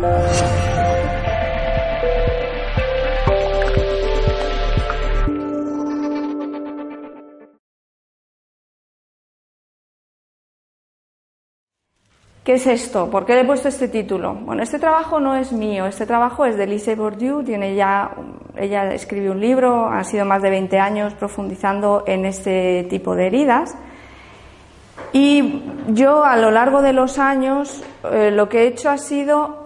¿Qué es esto? ¿Por qué le he puesto este título? Bueno, este trabajo no es mío, este trabajo es de Lise Bourdieu, tiene ya, ella escribió un libro, ha sido más de 20 años profundizando en este tipo de heridas. Y yo a lo largo de los años eh, lo que he hecho ha sido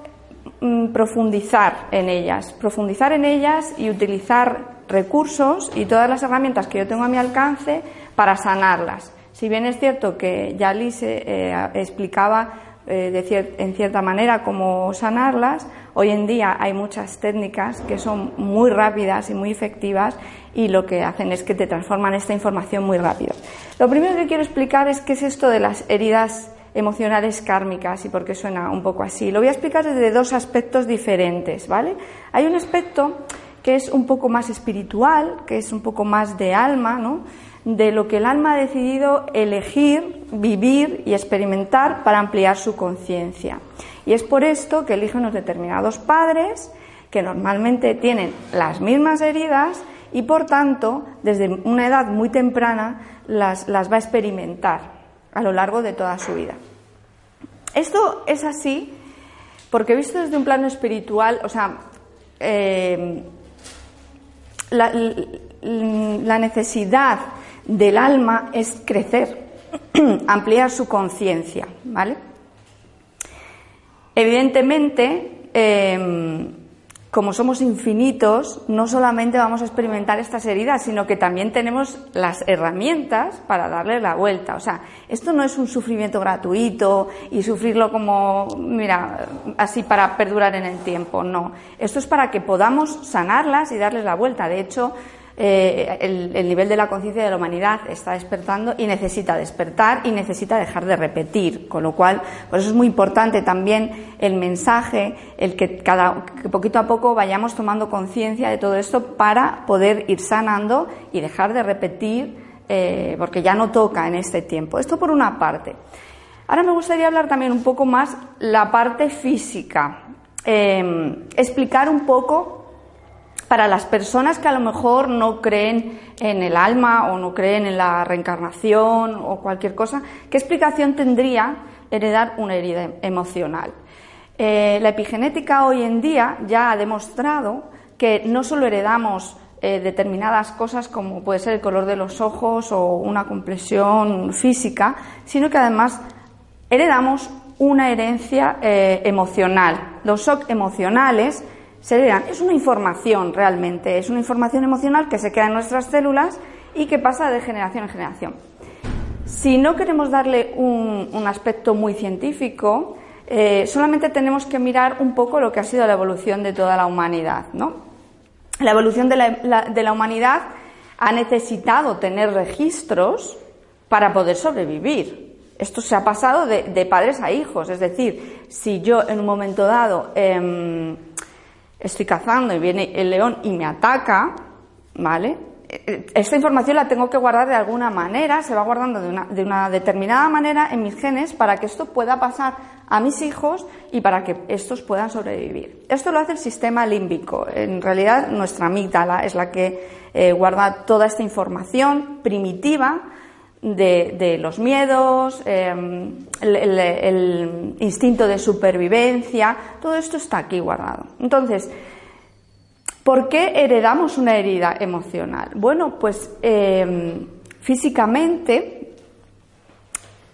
profundizar en ellas, profundizar en ellas y utilizar recursos y todas las herramientas que yo tengo a mi alcance para sanarlas. Si bien es cierto que ya Lise eh, explicaba eh, en cierta manera cómo sanarlas. Hoy en día hay muchas técnicas que son muy rápidas y muy efectivas y lo que hacen es que te transforman esta información muy rápido. Lo primero que quiero explicar es qué es esto de las heridas emocionales kármicas y por qué suena un poco así. Lo voy a explicar desde dos aspectos diferentes, ¿vale? Hay un aspecto que es un poco más espiritual, que es un poco más de alma, ¿no? de lo que el alma ha decidido elegir, vivir y experimentar para ampliar su conciencia. Y es por esto que elige unos determinados padres que normalmente tienen las mismas heridas y por tanto desde una edad muy temprana las, va a experimentar a lo largo de toda su vida. Esto es así porque visto desde un plano espiritual, o sea, eh, la necesidad del alma es crecer, ampliar su conciencia, ¿vale? Evidentemente, em, como somos infinitos, no solamente vamos a experimentar estas heridas, sino que también tenemos las herramientas para darle la vuelta. O sea, esto no es un sufrimiento gratuito y sufrirlo como, mira, así para perdurar en el tiempo, no. Esto es para que podamos sanarlas y darles la vuelta. De hecho, eh, el, nivel de la conciencia de la humanidad está despertando y necesita despertar y necesita dejar de repetir. Con lo cual, por eso es muy importante también el mensaje, el que, cada, que poquito a poco vayamos tomando conciencia de todo esto para poder ir sanando y dejar de repetir, eh, porque ya no toca en este tiempo. Esto por una parte. Ahora me gustaría hablar también un poco más la parte física. Eh, explicar un poco para las personas que a lo mejor no creen en el alma o no creen en la reencarnación o cualquier cosa, ¿qué explicación tendría heredar una herida emocional? Eh, la epigenética hoy en día ya ha demostrado que no solo heredamos eh, determinadas cosas como puede ser el color de los ojos o una complexión física, sino que además heredamos una herencia eh, emocional. Los shock emocionales es una información realmente, es una información emocional que se queda en nuestras células y que pasa de generación en generación. Si no queremos darle un, aspecto muy científico, eh, solamente tenemos que mirar un poco lo que ha sido la evolución de toda la humanidad. La evolución de la, humanidad ha necesitado tener registros para poder sobrevivir. Esto se ha pasado de, padres a hijos, es decir, si yo en un momento dado em, estoy cazando y viene el león y me ataca, ¿vale? Esta información la tengo que guardar de alguna manera, se va guardando de una, de una determinada manera en mis genes para que esto pueda pasar a mis hijos y para que estos puedan sobrevivir. Esto lo hace el sistema límbico. En realidad, nuestra amígdala es la que eh, guarda toda esta información primitiva de, los miedos, em, el, instinto de supervivencia, todo esto está aquí guardado. Entonces, ¿por qué heredamos una herida emocional? Bueno, pues em, físicamente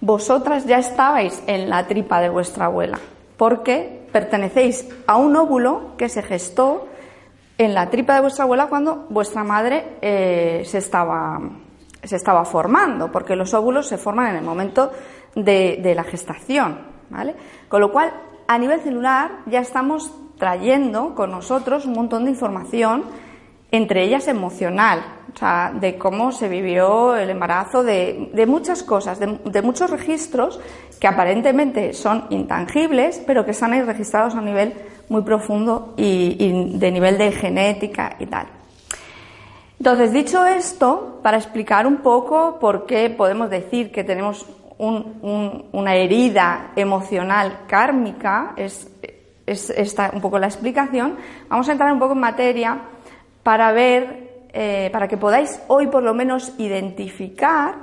vosotras ya estabais en la tripa de vuestra abuela, porque pertenecéis a un óvulo que se gestó en la tripa de vuestra abuela cuando vuestra madre eh, se estaba se estaba formando, porque los óvulos se forman en el momento de, la gestación, ¿vale? Con lo cual, a nivel celular ya estamos trayendo con nosotros un montón de información, entre ellas emocional, o sea, de cómo se vivió el embarazo, de, muchas cosas, de, muchos registros que aparentemente son intangibles, pero que están ahí registrados a nivel muy profundo y de nivel de genética y tal. Entonces, dicho esto, para explicar un poco por qué podemos decir que tenemos una herida emocional kármica, es, es esta un poco la explicación, vamos a entrar un poco en materia para ver, eh, para que podáis hoy por lo menos identificar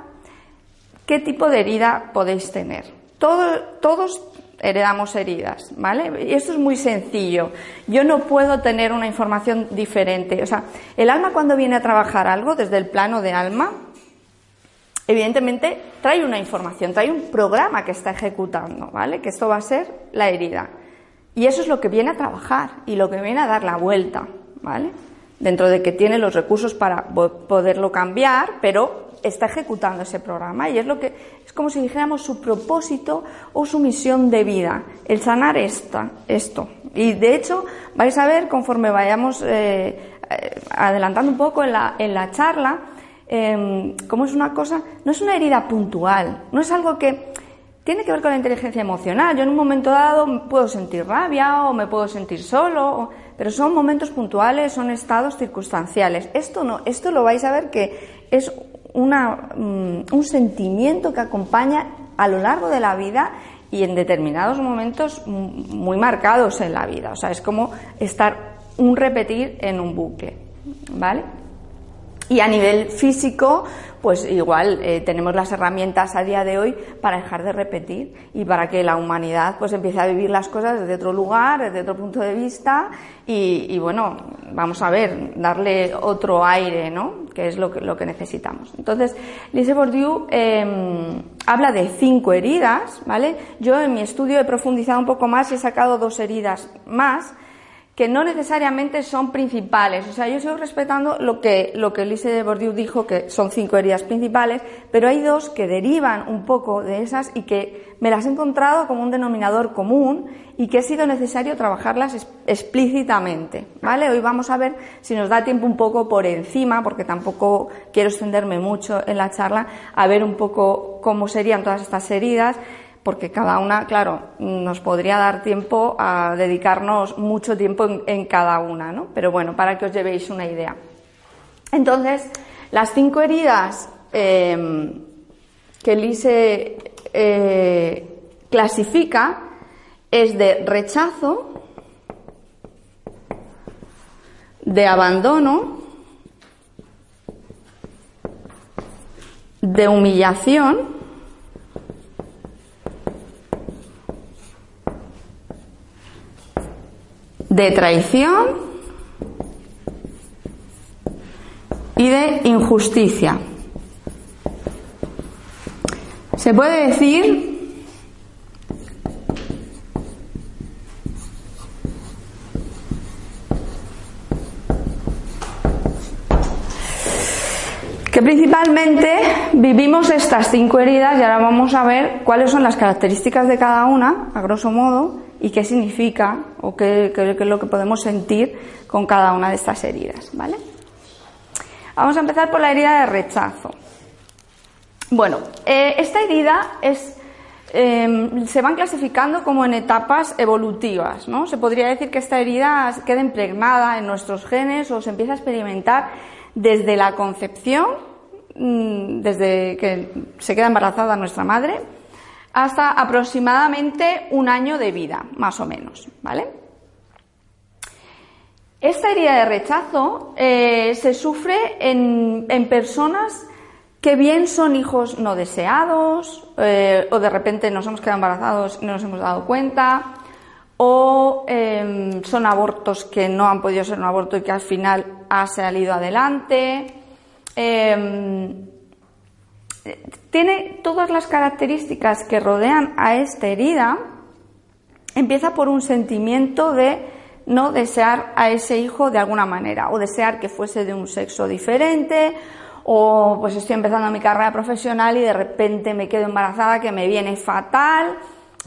qué tipo de herida podéis tener. todos heredamos heridas, ¿vale? Y esto es muy sencillo. Yo no puedo tener una información diferente. O sea, el alma cuando viene a trabajar algo desde el plano de alma, evidentemente trae una información, trae un programa que está ejecutando, ¿vale? Que esto va a ser la herida. Y eso es lo que viene a trabajar y lo que viene a dar la vuelta, ¿vale? Dentro de que tiene los recursos para poderlo cambiar, pero está ejecutando ese programa y es lo que es como si dijéramos su propósito o su misión de vida, el sanar esta, esto. Y de hecho vais a ver conforme vayamos eh, eh, adelantando un poco en la, en la charla, eh, cómo es una cosa, no es una herida puntual, no es algo que tiene que ver con la inteligencia emocional. Yo en un momento dado puedo sentir rabia o me puedo sentir solo, pero son momentos puntuales, son estados circunstanciales. Esto no, esto lo vais a ver que es una, mm, un sentimiento que acompaña a lo largo de la vida y en determinados momentos muy marcados en la vida. O sea, es como estar un repetir en un bucle, ¿vale? Y a nivel físico, pues igual eh, tenemos las herramientas a día de hoy para dejar de repetir y para que la humanidad pues empiece a vivir las cosas desde otro lugar, desde otro punto de vista y, bueno, vamos a ver, darle otro aire, ¿no? Que es lo que, lo que necesitamos. Entonces, Lise Bourdieu em, habla de cinco heridas, ¿vale? Yo en mi estudio he profundizado un poco más y he sacado dos heridas más que no necesariamente son principales. O sea, yo sigo respetando lo que, lo que Lise de Bourdieu dijo, que son cinco heridas principales, pero hay dos que derivan un poco de esas y que me las he encontrado como un denominador común y que ha sido necesario trabajarlas explícitamente. ¿Vale? Hoy vamos a ver si nos da tiempo un poco por encima, porque tampoco quiero extenderme mucho en la charla, a ver un poco cómo serían todas estas heridas porque cada una, claro, nos podría dar tiempo a dedicarnos mucho tiempo en, cada una, ¿no? Pero bueno, para que os llevéis una idea. Entonces, las cinco heridas em, que Lise eh, clasifica es de rechazo, de abandono, de humillación, de traición y de injusticia. Se puede decir que principalmente vivimos estas cinco heridas y ahora vamos a ver cuáles son las características de cada una, a grosso modo, y qué significa o qué, es lo que podemos sentir con cada una de estas heridas, ¿vale? Vamos a empezar por la herida de rechazo. Bueno, eh, esta herida em, se van clasificando como en etapas evolutivas, ¿no? Se podría decir que esta herida queda impregnada en nuestros genes o se empieza a experimentar desde la concepción, mm, desde que se queda embarazada nuestra madre, hasta aproximadamente un año de vida, más o menos, ¿vale? Esta herida de rechazo eh, se sufre en, personas que bien son hijos no deseados, eh, o de repente nos hemos quedado embarazados y no nos hemos dado cuenta, o em, son abortos que no han podido ser un aborto y que al final ha salido adelante. Em, tiene todas las características que rodean a esta herida. Empieza por un sentimiento de no desear a ese hijo de alguna manera, o desear que fuese de un sexo diferente, o pues estoy empezando mi carrera profesional y de repente me quedo embarazada que me viene fatal.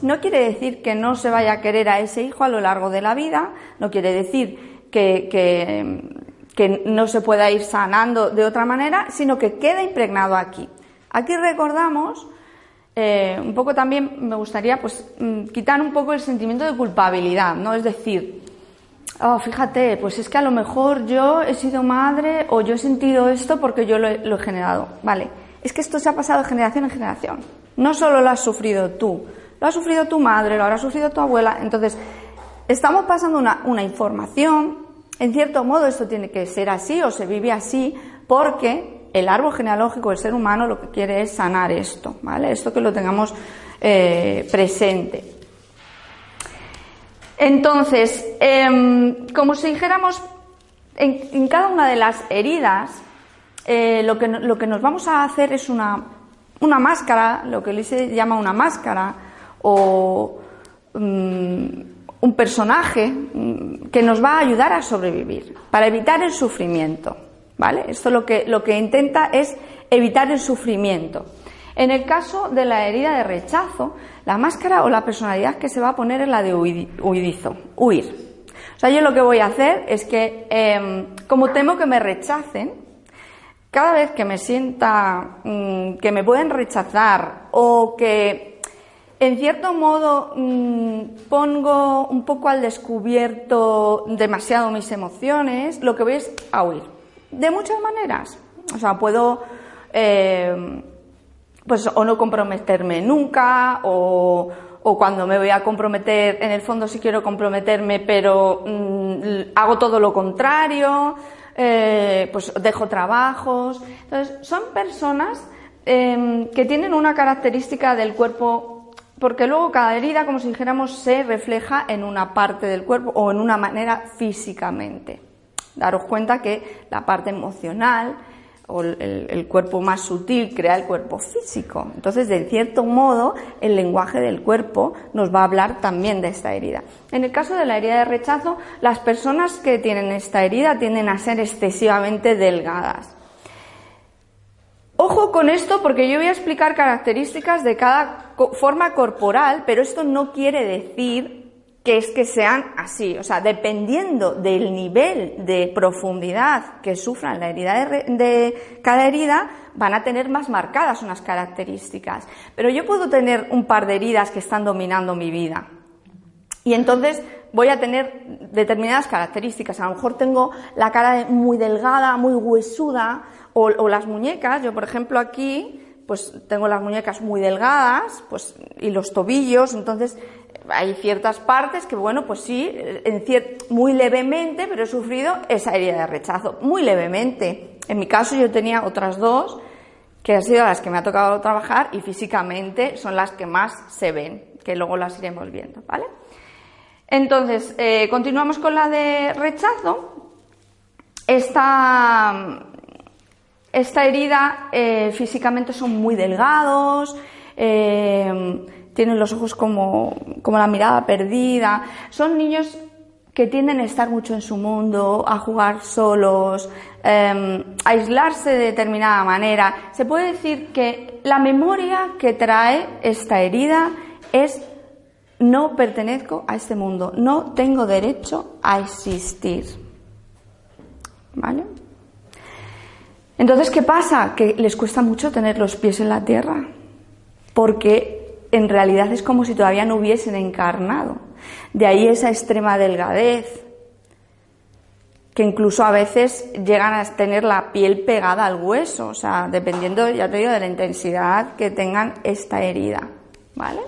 No quiere decir que no se vaya a querer a ese hijo a lo largo de la vida, no quiere decir que, que, no se pueda ir sanando de otra manera, sino que queda impregnado aquí. Aquí recordamos, eh, un poco también me gustaría pues mm, quitar un poco el sentimiento de culpabilidad, ¿no? Es decir, oh, fíjate, pues es que a lo mejor yo he sido madre o yo he sentido esto porque yo lo he, generado. Vale, es que esto se ha pasado de generación en generación. No solo lo has sufrido tú, lo ha sufrido tu madre, lo habrá sufrido tu abuela. Entonces, estamos pasando una, información, en cierto modo esto tiene que ser así o se vive así, porque el árbol genealógico del ser humano lo que quiere es sanar esto, ¿vale? Esto que lo tengamos eh, presente. Entonces, em, como si dijéramos, en, cada una de las heridas, eh, lo, que, lo, que, nos vamos a hacer es una, una máscara, lo que se llama una máscara, o mm, un personaje mm, que nos va a ayudar a sobrevivir, para evitar el sufrimiento. ¿Vale? Esto lo que, lo que intenta es evitar el sufrimiento. En el caso de la herida de rechazo, la máscara o la personalidad que se va a poner es la de huidizo, huir. O sea, yo lo que voy a hacer es que, em, como temo que me rechacen, cada vez que me sienta mm, que me pueden rechazar o que en cierto modo mm, pongo un poco al descubierto demasiado mis emociones, lo que voy es a huir. De muchas maneras. O sea, puedo em, pues o no comprometerme nunca o, cuando me voy a comprometer, en el fondo sí quiero comprometerme, pero mm, hago todo lo contrario, eh, pues dejo trabajos. Entonces, son personas em, que tienen una característica del cuerpo, porque luego cada herida, como si dijéramos, se refleja en una parte del cuerpo o en una manera físicamente. Daros cuenta que la parte emocional, o el, cuerpo más sutil crea el cuerpo físico. Entonces, de cierto modo, el lenguaje del cuerpo nos va a hablar también de esta herida. En el caso de la herida de rechazo, las personas que tienen esta herida tienden a ser excesivamente delgadas. Ojo con esto porque yo voy a explicar características de cada forma corporal, pero esto no quiere decir que es que sean así, o sea, dependiendo del nivel de profundidad que sufran la herida de, cada herida, van a tener más marcadas unas características. Pero yo puedo tener un par de heridas que están dominando mi vida. Y entonces voy a tener determinadas características. A lo mejor tengo la cara muy delgada, muy huesuda, o, o las muñecas. Yo, por ejemplo, aquí pues tengo las muñecas muy delgadas, pues, y los tobillos, entonces hay ciertas partes que, bueno, pues sí, muy levemente, pero he sufrido esa herida de rechazo, muy levemente. En mi caso yo tenía otras dos, que han sido las que me ha tocado trabajar y físicamente son las que más se ven, que luego las iremos viendo, ¿vale? Entonces, eh, continuamos con la de rechazo. Esta, esta herida eh, físicamente son muy delgados, eh, tienen los ojos como, como la mirada perdida. Son niños que tienden a estar mucho en su mundo, a jugar solos, em, a aislarse de determinada manera. Se puede decir que la memoria que trae esta herida es no pertenezco a este mundo, no tengo derecho a existir. ¿Vale? Entonces, ¿qué pasa? Que les cuesta mucho tener los pies en la tierra, porque en realidad es como si todavía no hubiesen encarnado. De ahí esa extrema delgadez, que incluso a veces llegan a tener la piel pegada al hueso, o sea, dependiendo, ya te digo, de la intensidad que tengan esta herida, ¿vale?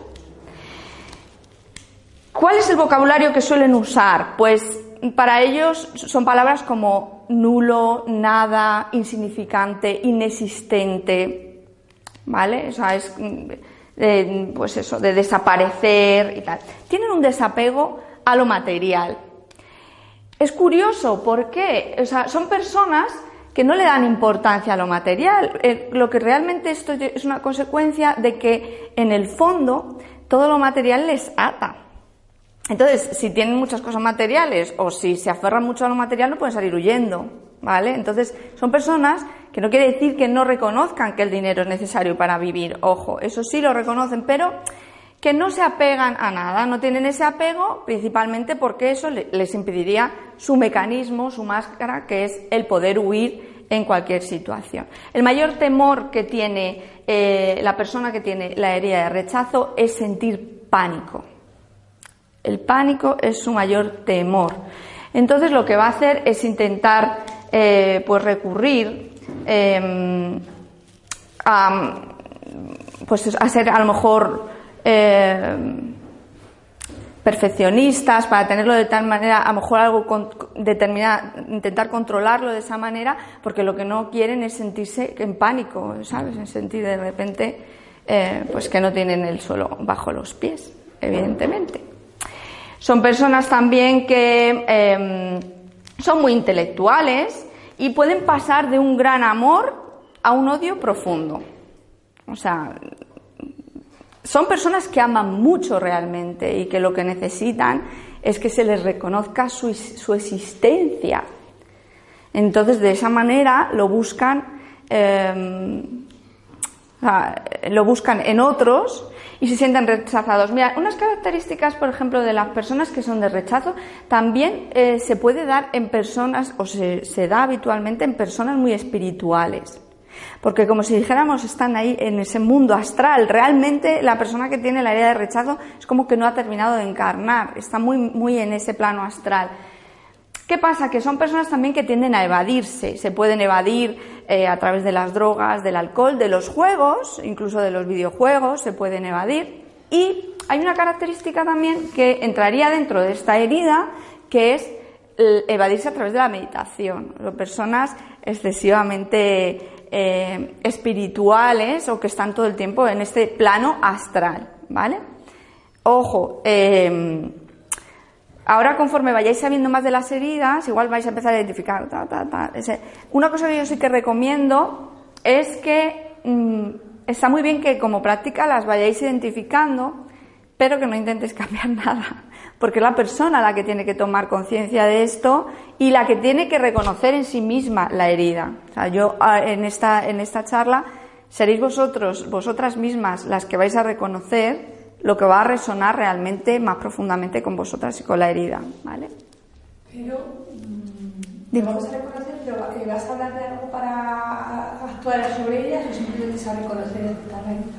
¿Cuál es el vocabulario que suelen usar? Pues para ellos son palabras como nulo, nada, insignificante, inexistente, ¿vale? O sea, es de, pues eso, de desaparecer y tal. Tienen un desapego a lo material. Es curioso, porque O sea, son personas que no le dan importancia a lo material. Eh, lo que realmente esto es una consecuencia de que en el fondo todo lo material les ata. Entonces, si tienen muchas cosas materiales o si se aferran mucho a lo material, no pueden salir huyendo, ¿vale? Entonces, son personas que no quiere decir que no reconozcan que el dinero es necesario para vivir, ojo, eso sí lo reconocen, pero que no se apegan a nada, no tienen ese apego principalmente porque eso les impediría su mecanismo, su máscara, que es el poder huir en cualquier situación. El mayor temor que tiene eh, la persona que tiene la herida de rechazo es sentir pánico. El pánico es su mayor temor. Entonces lo que va a hacer es intentar eh, pues recurrir eh, a, pues a ser a lo mejor eh, perfeccionistas para tenerlo de tal manera, a lo mejor algo determinado, intentar controlarlo de esa manera, porque lo que no quieren es sentirse en pánico, ¿sabes? En sentir de repente, eh, pues que no tienen el suelo bajo los pies, evidentemente. Son personas también que em, son muy intelectuales y pueden pasar de un gran amor a un odio profundo. O sea, son personas que aman mucho realmente y que lo que necesitan es que se les reconozca su, existencia. Entonces, de esa manera lo buscan, em, lo buscan en otros y se sienten rechazados. Mira, unas características, por ejemplo, de las personas que son de rechazo, también eh, se puede dar en personas, o se da habitualmente en personas muy espirituales. Porque como si dijéramos, están ahí en ese mundo astral. Realmente la persona que tiene la idea de rechazo es como que no ha terminado de encarnar, está muy, muy en ese plano astral. ¿Qué pasa? Que son personas también que tienden a evadirse. Se pueden evadir eh, a través de las drogas, del alcohol, de los juegos, incluso de los videojuegos, se pueden evadir. Y hay una característica también que entraría dentro de esta herida, que es evadirse a través de la meditación. Son personas excesivamente eh, espirituales o que están todo el tiempo en este plano astral, ¿vale? Ojo, em, ahora conforme vayáis sabiendo más de las heridas, igual vais a empezar a identificar. Una cosa que yo sí que recomiendo es que mm, está muy bien que como práctica las vayáis identificando, pero que no intentes cambiar nada porque es la persona la que tiene que tomar conciencia de esto y la que tiene que reconocer en sí misma la herida. O sea, yo ah, en esta, en esta charla seréis vosotros, vosotras mismas, las que vais a reconocer lo que va a resonar realmente más profundamente con vosotras y con la herida, ¿vale? Pero, mm, vamos a reconocer, pero ¿vas a hablar de algo para actuar sobre ellas o simplemente se reconocer y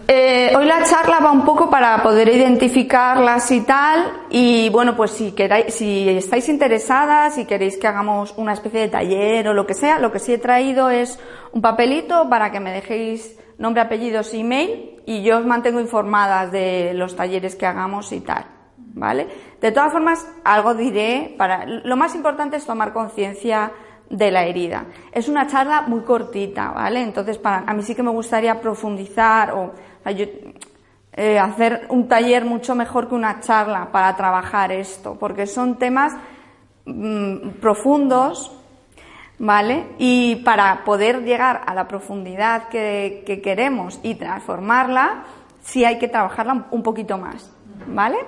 eh, hoy la charla va un poco para poder identificarlas y tal, y bueno, pues si queráis, si estáis interesadas, si queréis que hagamos una especie de taller o lo que sea, lo que sí he traído es un papelito para que me dejéis nombre, apellidos, email, y yo os mantengo informadas de los talleres que hagamos y tal. ¿Vale? De todas formas, algo diré para, lo más importante es tomar conciencia de la herida. Es una charla muy cortita, ¿vale? Entonces, para, a mí sí que me gustaría profundizar o, eh, hacer un taller mucho mejor que una charla para trabajar esto, porque son temas mm, profundos, ¿vale? Y para poder llegar a la profundidad que, que queremos y transformarla, sí hay que trabajarla un poquito más, ¿vale?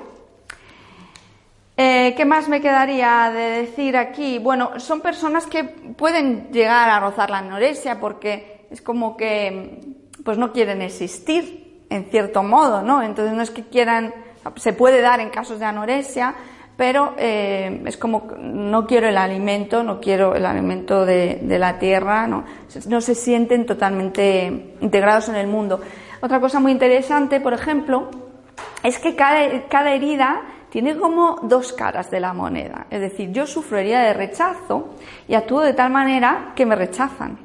Eh, ¿Qué más me quedaría de decir aquí? Bueno, son personas que pueden llegar a rozar la anorexia porque es como que pues no quieren existir en cierto modo, ¿no? Entonces no es que quieran, se puede dar en casos de anorexia, pero eh, es como no quiero el alimento, no quiero el alimento de, la tierra, no, se sienten totalmente integrados en el mundo. Otra cosa muy interesante, por ejemplo, es que cada, cada herida tiene como dos caras de la moneda. Es decir, yo sufro herida de rechazo y actúo de tal manera que me rechazan.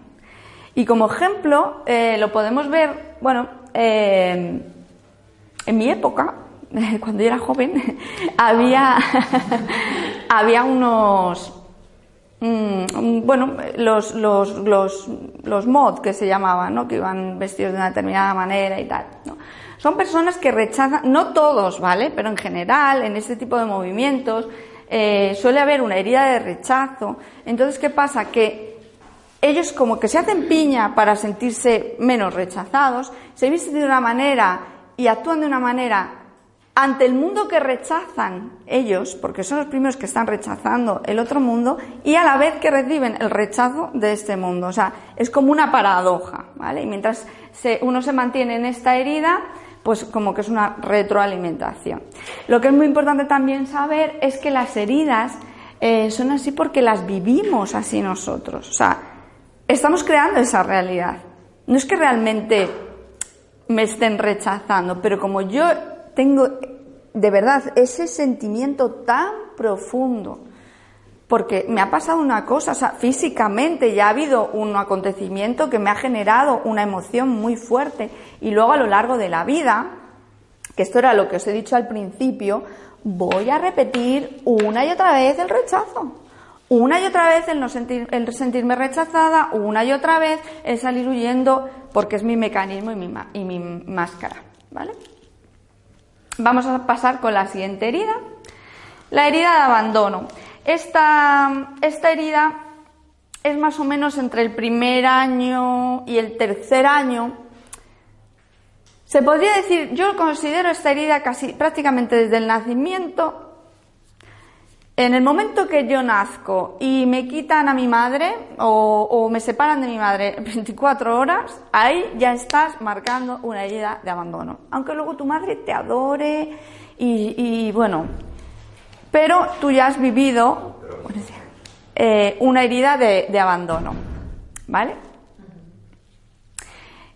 Y como ejemplo, eh, lo podemos ver, bueno, eh, en mi época, cuando yo era joven, había, había unos, mm, bueno, los, los, los, los mod que se llamaban, ¿no? que iban vestidos de una determinada manera y tal. ¿no? Son personas que rechazan, no todos, ¿vale? Pero en general, en este tipo de movimientos, eh, suele haber una herida de rechazo. Entonces, ¿qué pasa? Que ellos como que se hacen piña para sentirse menos rechazados, se visten de una manera y actúan de una manera ante el mundo que rechazan ellos, porque son los primeros que están rechazando el otro mundo, y a la vez que reciben el rechazo de este mundo. O sea, es como una paradoja, ¿vale? Y mientras uno se mantiene en esta herida, pues como que es una retroalimentación. Lo que es muy importante también saber es que las heridas eh, son así porque las vivimos así nosotros. O sea, estamos creando esa realidad. No es que realmente me estén rechazando, pero como yo tengo de verdad ese sentimiento tan profundo porque me ha pasado una cosa, o sea, físicamente ya ha habido un acontecimiento que me ha generado una emoción muy fuerte y luego a lo largo de la vida, que esto era lo que os he dicho al principio, voy a repetir una y otra vez el rechazo. Una y otra vez el no sentir, el sentirme rechazada, una y otra vez el salir huyendo, porque es mi mecanismo y mi, y mi máscara, ¿vale? Vamos a pasar con la siguiente herida. La herida de abandono. Esta, esta herida es más o menos entre el primer año y el tercer año. Se podría decir, yo considero esta herida casi prácticamente desde el nacimiento. En el momento que yo nazco y me quitan a mi madre o, me separan de mi madre 24 horas, ahí ya estás marcando una herida de abandono. Aunque luego tu madre te adore y, y bueno, pero tú ya has vivido eh, una herida de, abandono, ¿vale?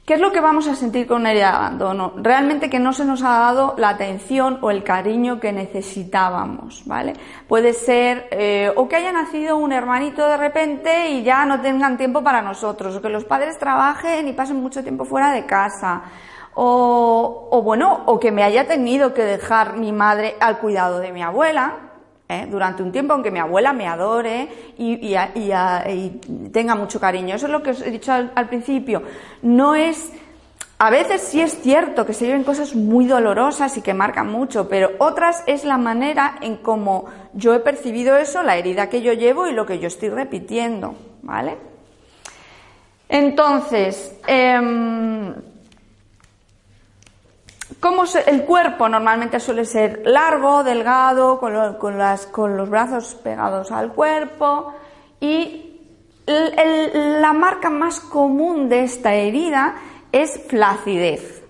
¿Qué es lo que vamos a sentir con una herida de abandono? Realmente que no se nos ha dado la atención o el cariño que necesitábamos, ¿vale? Puede ser eh, o que haya nacido un hermanito de repente y ya no tengan tiempo para nosotros, o que los padres trabajen y pasen mucho tiempo fuera de casa, o, o bueno, o que me haya tenido que dejar mi madre al cuidado de mi abuela, ¿eh? durante un tiempo, aunque mi abuela me adore y, tenga mucho cariño. Eso es lo que os he dicho al, principio. No es. A veces sí es cierto que se viven cosas muy dolorosas y que marcan mucho, pero otras es la manera en cómo yo he percibido eso, la herida que yo llevo y lo que yo estoy repitiendo, ¿vale? Entonces, em, como el cuerpo normalmente suele ser largo, delgado, con, los brazos pegados al cuerpo y la marca más común de esta herida es flacidez.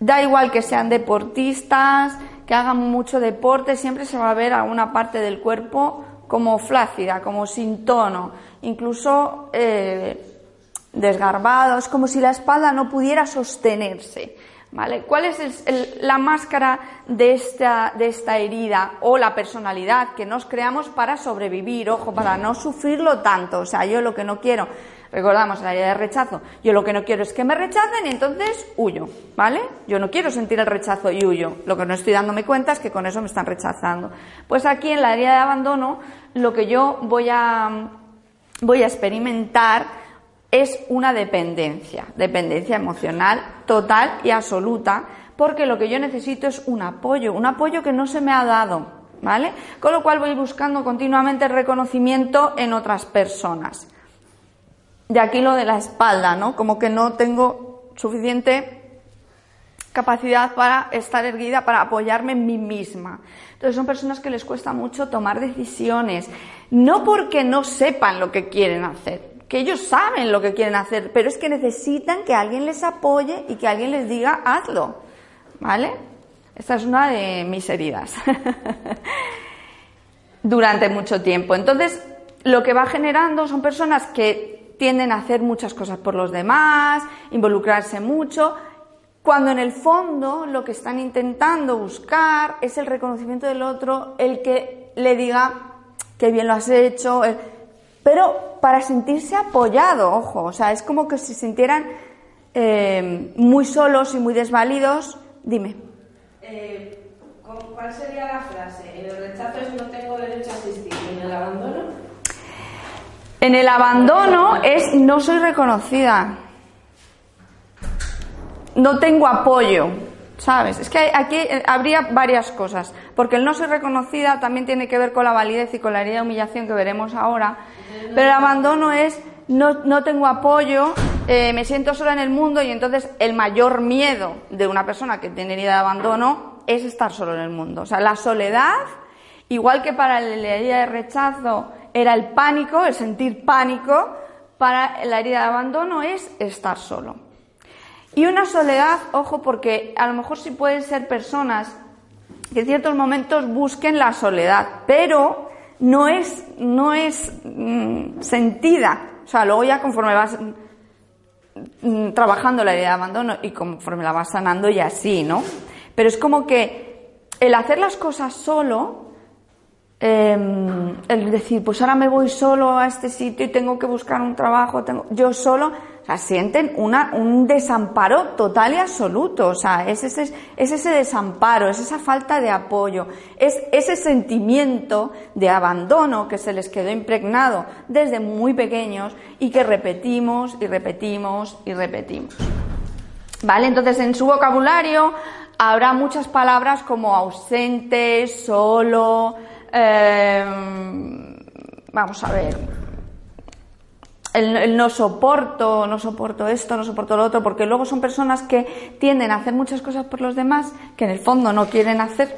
Da igual que sean deportistas, que hagan mucho deporte, siempre se va a ver alguna parte del cuerpo como flácida, como sin tono, incluso eh, desgarbado, es como si la espalda no pudiera sostenerse. ¿Vale? ¿Cuál es la máscara de esta, de esta herida o la personalidad que nos creamos para sobrevivir? Ojo, para no sufrirlo tanto. O sea, yo lo que no quiero, recordamos la herida de rechazo, yo lo que no quiero es que me rechacen y entonces huyo, ¿vale? Yo no quiero sentir el rechazo y huyo. Lo que no estoy dándome cuenta es que con eso me están rechazando. Pues aquí en la herida de abandono, lo que yo voy a, voy a experimentar es una dependencia, dependencia emocional total y absoluta, porque lo que yo necesito es un apoyo, un apoyo que no se me ha dado, ¿vale? Con lo cual voy buscando continuamente reconocimiento en otras personas. De aquí lo de la espalda, ¿no? Como que no tengo suficiente capacidad para estar erguida, para apoyarme en mí misma. Entonces son personas que les cuesta mucho tomar decisiones, no porque no sepan lo que quieren hacer, que ellos saben lo que quieren hacer, pero es que necesitan que alguien les apoye y que alguien les diga hazlo. ¿Vale? Esta es una de mis heridas. Durante mucho tiempo. Entonces, lo que va generando son personas que tienden a hacer muchas cosas por los demás, involucrarse mucho, cuando en el fondo lo que están intentando buscar es el reconocimiento del otro, el que le diga que bien lo has hecho, pero para sentirse apoyado, ojo, o sea, es como que se sintieran eh, muy solos y muy desvalidos. Dime. Eh, ¿Cuál sería la frase? En el rechazo es no tengo derecho a asistir. ¿Y en el abandono? En el abandono es no soy reconocida. No tengo apoyo. ¿Sabes? Es que aquí habría varias cosas, porque el no ser reconocida también tiene que ver con la validez y con la herida de humillación que veremos ahora, pero el abandono es no, no tengo apoyo, eh, me siento sola en el mundo y entonces el mayor miedo de una persona que tiene herida de abandono es estar solo en el mundo. O sea, la soledad, igual que para la herida de rechazo era el pánico, el sentir pánico, para la herida de abandono es estar solo. Y una soledad, ojo, porque a lo mejor sí pueden ser personas que en ciertos momentos busquen la soledad, pero no es, no es mm, sentida. O sea, luego ya conforme vas mm, trabajando la idea de abandono y conforme la vas sanando y así, ¿no? Pero es como que el hacer las cosas solo, em, el decir, pues ahora me voy solo a este sitio y tengo que buscar un trabajo, tengo, yo solo, sienten un desamparo total y absoluto. O sea, es ese, es ese desamparo, es esa falta de apoyo, es ese sentimiento de abandono que se les quedó impregnado desde muy pequeños y que repetimos y repetimos y repetimos. ¿Vale? Entonces, en su vocabulario habrá muchas palabras como ausente, solo, em, vamos a ver, el, no soporto, no soporto esto, no soporto lo otro, porque luego son personas que tienden a hacer muchas cosas por los demás que en el fondo no quieren hacer.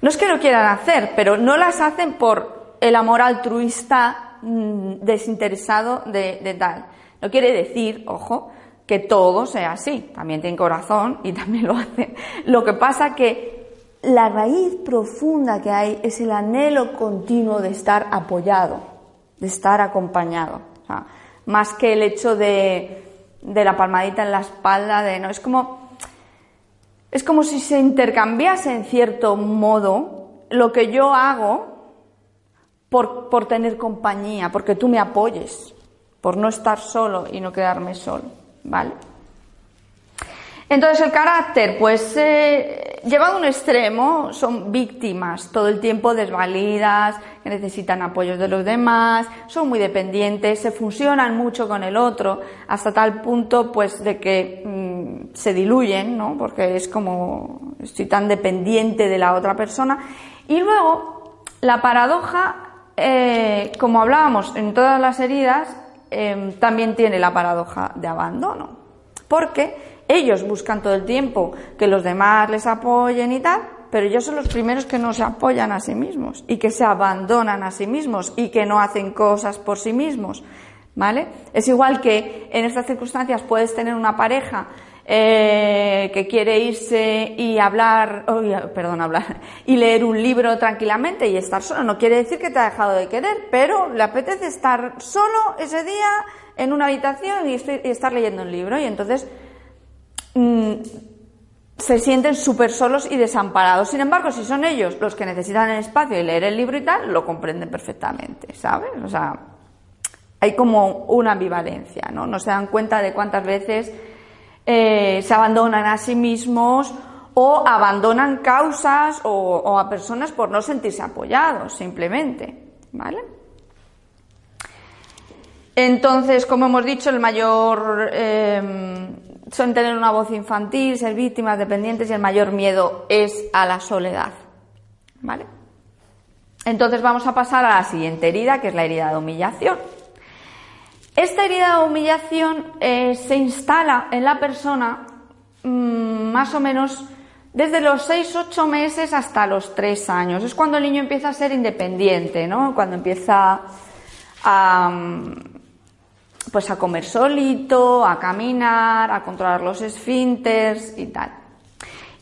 No es que no quieran hacer, pero no las hacen por el amor altruista mm, desinteresado de, tal. No quiere decir, ojo, que todo sea así. También tiene corazón y también lo hace. Lo que pasa que la raíz profunda que hay es el anhelo continuo de estar apoyado, de estar acompañado más que el hecho de, de la palmadita en la espalda, de no, es como, es como si se intercambiase en cierto modo lo que yo hago por, por tener compañía, porque tú me apoyes, por no estar solo y no quedarme solo, ¿vale? Entonces el carácter, pues eh, llevado a un extremo, son víctimas, todo el tiempo desvalidas, necesitan apoyos de los demás, son muy dependientes, se fusionan mucho con el otro, hasta tal punto pues de que mm, se diluyen, ¿no? Porque es como estoy tan dependiente de la otra persona. Y luego, la paradoja, eh, como hablábamos en todas las heridas, em, también tiene la paradoja de abandono. Porque ellos buscan todo el tiempo que los demás les apoyen y tal, pero ellos son los primeros que no se apoyan a sí mismos y que se abandonan a sí mismos y que no hacen cosas por sí mismos. ¿Vale? Es igual que en estas circunstancias puedes tener una pareja eh, que quiere irse y hablar, perdón, hablar, y leer un libro tranquilamente y estar solo. No quiere decir que te ha dejado de querer, pero le apetece estar solo ese día en una habitación y, y estar leyendo un libro. Y entonces Mm, se sienten súper solos y desamparados. Sin embargo, si son ellos los que necesitan el espacio y leer el libro y tal, lo comprenden perfectamente, ¿sabes? O sea, hay como una ambivalencia, ¿no? No se dan cuenta de cuántas veces eh, se abandonan a sí mismos o abandonan causas o, a personas por no sentirse apoyados, simplemente, ¿vale? Entonces, como hemos dicho, el mayor eh, son tener una voz infantil, ser víctimas, dependientes y el mayor miedo es a la soledad. ¿Vale? Entonces vamos a pasar a la siguiente herida, que es la herida de humillación. Esta herida de humillación eh, se instala en la persona mm, más o menos desde los 6-8 meses hasta los 3 años. Es cuando el niño empieza a ser independiente, ¿no? Cuando empieza a, pues a comer solito, a caminar, a controlar los esfínteres y tal.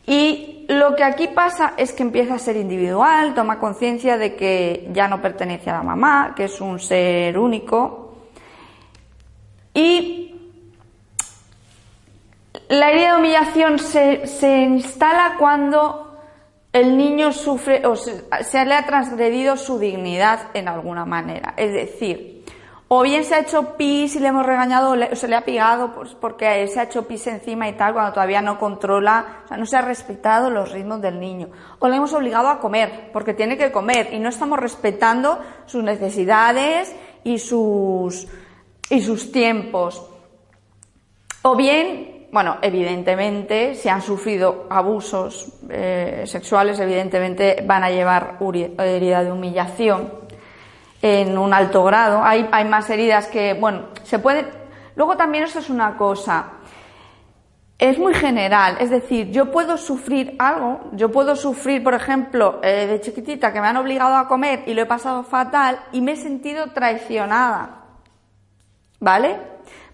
Y lo que aquí pasa es que empieza a ser individual, toma conciencia de que ya no pertenece a la mamá, que es un ser único. Y la herida de humillación se, se instala cuando el niño sufre o se, se, le ha transgredido su dignidad en alguna manera. Es decir, o bien se ha hecho pis y le hemos regañado, o se le ha pigado pues, porque se ha hecho pis encima y tal, cuando todavía no controla, o sea, no se ha respetado los ritmos del niño. O le hemos obligado a comer, porque tiene que comer, y no estamos respetando sus necesidades y sus, y sus tiempos. O bien, bueno, evidentemente, si han sufrido abusos eh, sexuales, evidentemente van a llevar herida de humillación en un alto grado. Hay, hay más heridas que, bueno, se puede. Luego también eso es una cosa. Es muy general, es decir, yo puedo sufrir algo, yo puedo sufrir, por ejemplo, eh, de chiquitita que me han obligado a comer y lo he pasado fatal y me he sentido traicionada, ¿vale?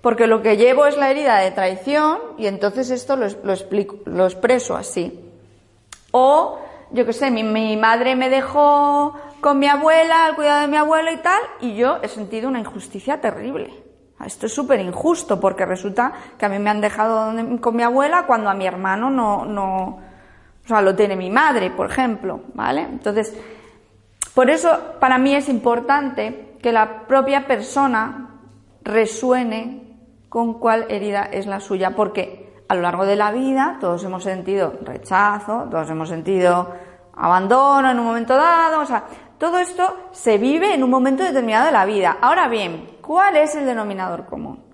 Porque lo que llevo es la herida de traición y entonces esto lo, lo explico, lo expreso así. O, yo qué sé, mi, mi madre me dejó con mi abuela, al cuidado de mi abuelo y tal, y yo he sentido una injusticia terrible. Esto es súper injusto porque resulta que a mí me han dejado con mi abuela cuando a mi hermano no, no, o sea, lo tiene mi madre, por ejemplo, ¿vale? Entonces, por eso para mí es importante que la propia persona resuene con cuál herida es la suya, porque a lo largo de la vida todos hemos sentido rechazo, todos hemos sentido abandono en un momento dado, o sea, todo esto se vive en un momento determinado de la vida. Ahora bien, ¿cuál es el denominador común?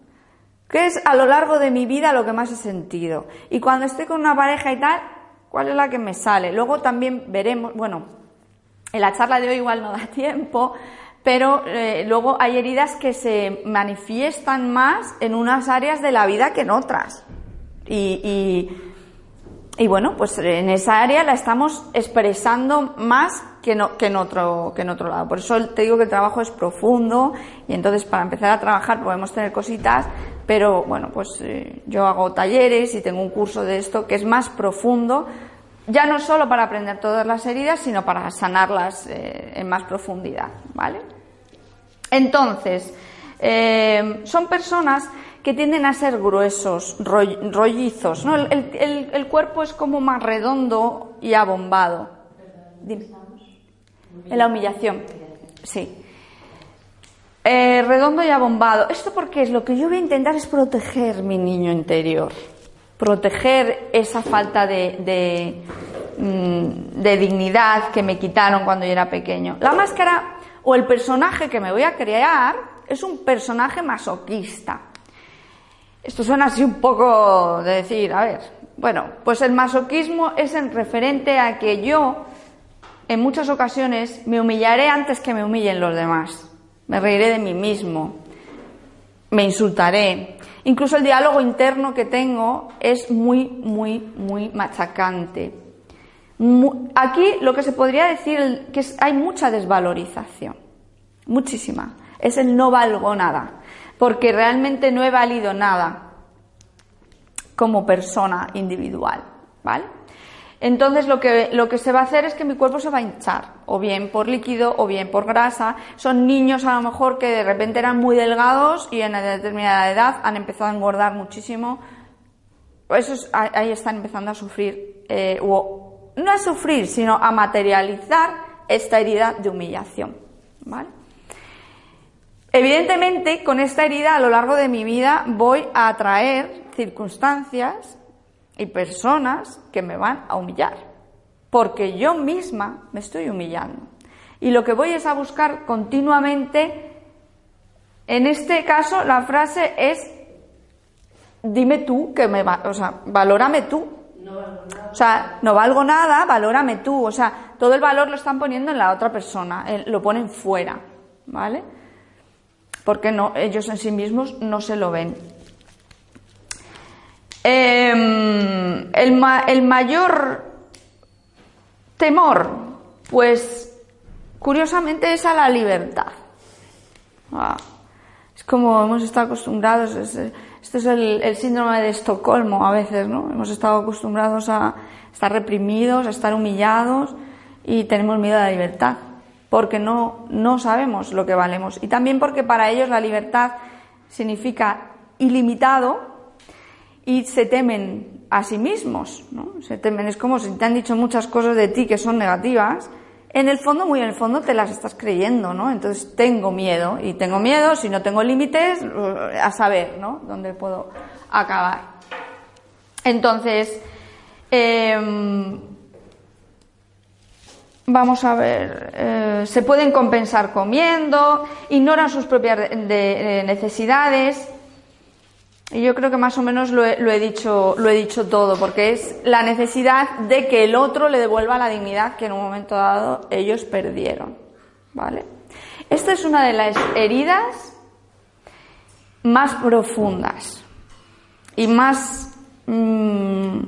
¿Qué es a lo largo de mi vida lo que más he sentido? Y cuando estoy con una pareja y tal, ¿cuál es la que me sale? Luego también veremos, bueno, en la charla de hoy igual no da tiempo, pero eh, luego hay heridas que se manifiestan más en unas áreas de la vida que en otras. Y, y, bueno, pues en esa área la estamos expresando más que, no, que, en otro, que en otro lado. Por eso te digo que el trabajo es profundo y entonces para empezar a trabajar podemos tener cositas, pero bueno, pues eh, yo hago talleres y tengo un curso de esto que es más profundo, ya no solo para aprender todas las heridas, sino para sanarlas eh, en más profundidad, ¿vale? Entonces, eh, son personas que tienden a ser gruesos, rollizos, ¿no? El, cuerpo es como más redondo y abombado. En la humillación, sí. Eh, redondo y abombado. ¿Esto porque es? Lo que yo voy a intentar es proteger mi niño interior. Proteger esa falta de, de, mm, de dignidad que me quitaron cuando yo era pequeño. La máscara o el personaje que me voy a crear es un personaje masoquista. Esto suena así un poco de decir, a ver, bueno, pues el masoquismo es en referente a que yo en muchas ocasiones me humillaré antes que me humillen los demás me reiré de mí mismo, me insultaré. Incluso el diálogo interno que tengo es muy, muy, muy machacante. Aquí lo que se podría decir que es, hay mucha desvalorización, muchísima. Es el no valgo nada, porque realmente no he valido nada como persona individual, ¿vale? Entonces lo que, lo que se va a hacer es que mi cuerpo se va a hinchar, o bien por líquido o bien por grasa. Son niños a lo mejor que de repente eran muy delgados y en determinada edad han empezado a engordar muchísimo. Eso ahí están empezando a sufrir, eh, o no a sufrir, sino a materializar esta herida de humillación. ¿vale? Evidentemente, con esta herida a lo largo de mi vida voy a atraer circunstancias y personas que me van a humillar, porque yo misma me estoy humillando. Y lo que voy es a buscar continuamente, en este caso la frase es, dime tú que me va, o sea, valórame tú. No valgo nada. O sea, no valgo nada, valórame tú. O sea, todo el valor lo están poniendo en la otra persona, lo ponen fuera, ¿vale? Porque no, ellos en sí mismos no se lo ven. Em, el, mayor temor, pues curiosamente es a la libertad. Ah, es como hemos estado acostumbrados, este es el, síndrome de Estocolmo a veces, ¿no? Hemos estado acostumbrados a estar reprimidos, a estar humillados y tenemos miedo a la libertad, porque no, no sabemos lo que valemos. Y también porque para ellos la libertad significa ilimitado, y se temen a sí mismos, ¿no? Se temen, es como si te han dicho muchas cosas de ti que son negativas, en el fondo, muy en el fondo te las estás creyendo, ¿no? Entonces tengo miedo, y tengo miedo, si no tengo límites, a saber, ¿no? Dónde puedo acabar. Entonces, em, vamos a ver, eh, se pueden compensar comiendo, ignoran sus propias necesidades, yo creo que más o menos lo he, dicho, lo he dicho todo, porque es la necesidad de que el otro le devuelva la dignidad que en un momento dado ellos perdieron. ¿Vale? Esta es una de las heridas más profundas y más mm,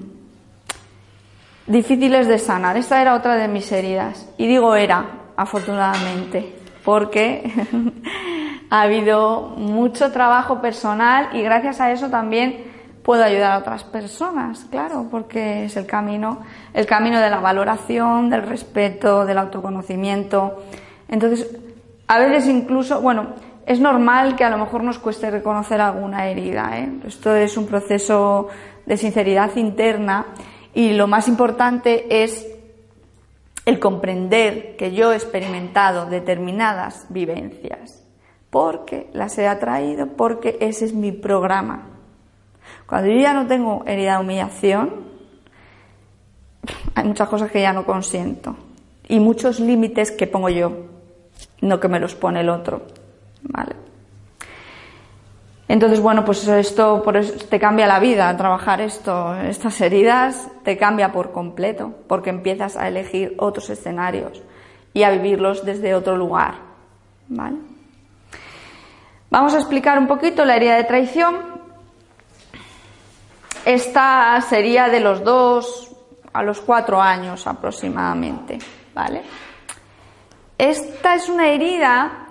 difíciles de sanar. Esta era otra de mis heridas. Y digo era, afortunadamente, porque ha habido mucho trabajo personal y gracias a eso también puedo ayudar a otras personas, claro, porque es el camino, el camino de la valoración, del respeto, del autoconocimiento. Entonces, a veces incluso, bueno, es normal que a lo mejor nos cueste reconocer alguna herida. ¿eh? Esto es un proceso de sinceridad interna y lo más importante es el comprender que yo he experimentado determinadas vivencias porque las he atraído, porque ese es mi programa. Cuando yo ya no tengo herida de humillación, hay muchas cosas que ya no consiento y muchos límites que pongo yo, no que me los pone el otro. ¿Vale? Entonces, bueno, pues esto por eso te cambia la vida, trabajar esto, estas heridas te cambia por completo, porque empiezas a elegir otros escenarios y a vivirlos desde otro lugar. ¿Vale? Vamos a explicar un poquito la herida de traición. Esta sería de los dos a los cuatro años aproximadamente. ¿Vale? Esta es una herida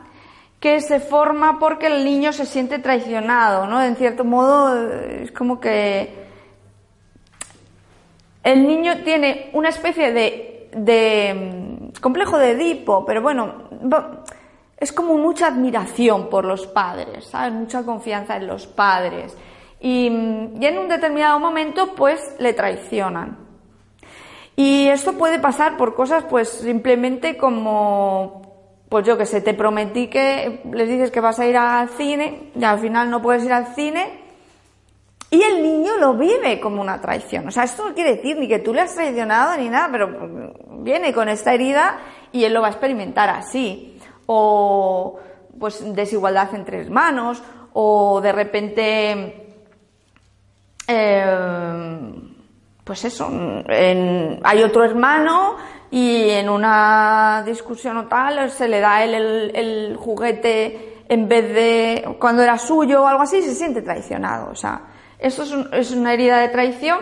que se forma porque el niño se siente traicionado, ¿no? En cierto modo es como que el niño tiene una especie de, de mm, complejo de Edipo, pero bueno, es como mucha admiración por los padres, ¿sabes? Mucha confianza en los padres. Y, mm, y en un determinado momento, pues, le traicionan. Y esto puede pasar por cosas, pues, simplemente como pues yo que sé, te prometí que les dices que vas a ir al cine y al final no puedes ir al cine y el niño lo vive como una traición. O sea, esto no quiere decir ni que tú le has traicionado ni nada, pero viene con esta herida y él lo va a experimentar así. O pues desigualdad entre hermanos, o de repente, eh, pues eso, hay otro hermano y en una discusión o tal se le da el, el, juguete en vez de cuando era suyo o algo así, se siente traicionado. O sea, esto es, es una herida de traición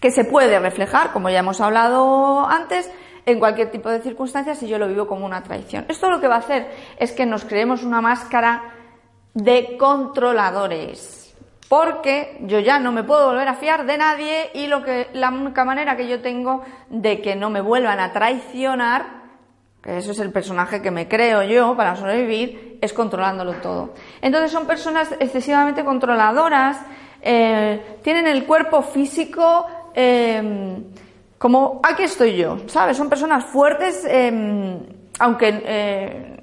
que se puede reflejar, como ya hemos hablado antes, en cualquier tipo de circunstancias si yo lo vivo como una traición. Esto lo que va a hacer es que nos creemos una máscara de controladores porque yo ya no me puedo volver a fiar de nadie y lo que la única manera que yo tengo de que no me vuelvan a traicionar, que eso es el personaje que me creo yo para sobrevivir, es controlándolo todo. Entonces son personas excesivamente controladoras, eh, tienen el cuerpo físico eh, como aquí estoy yo, ¿sabes? Son personas fuertes, eh, aunque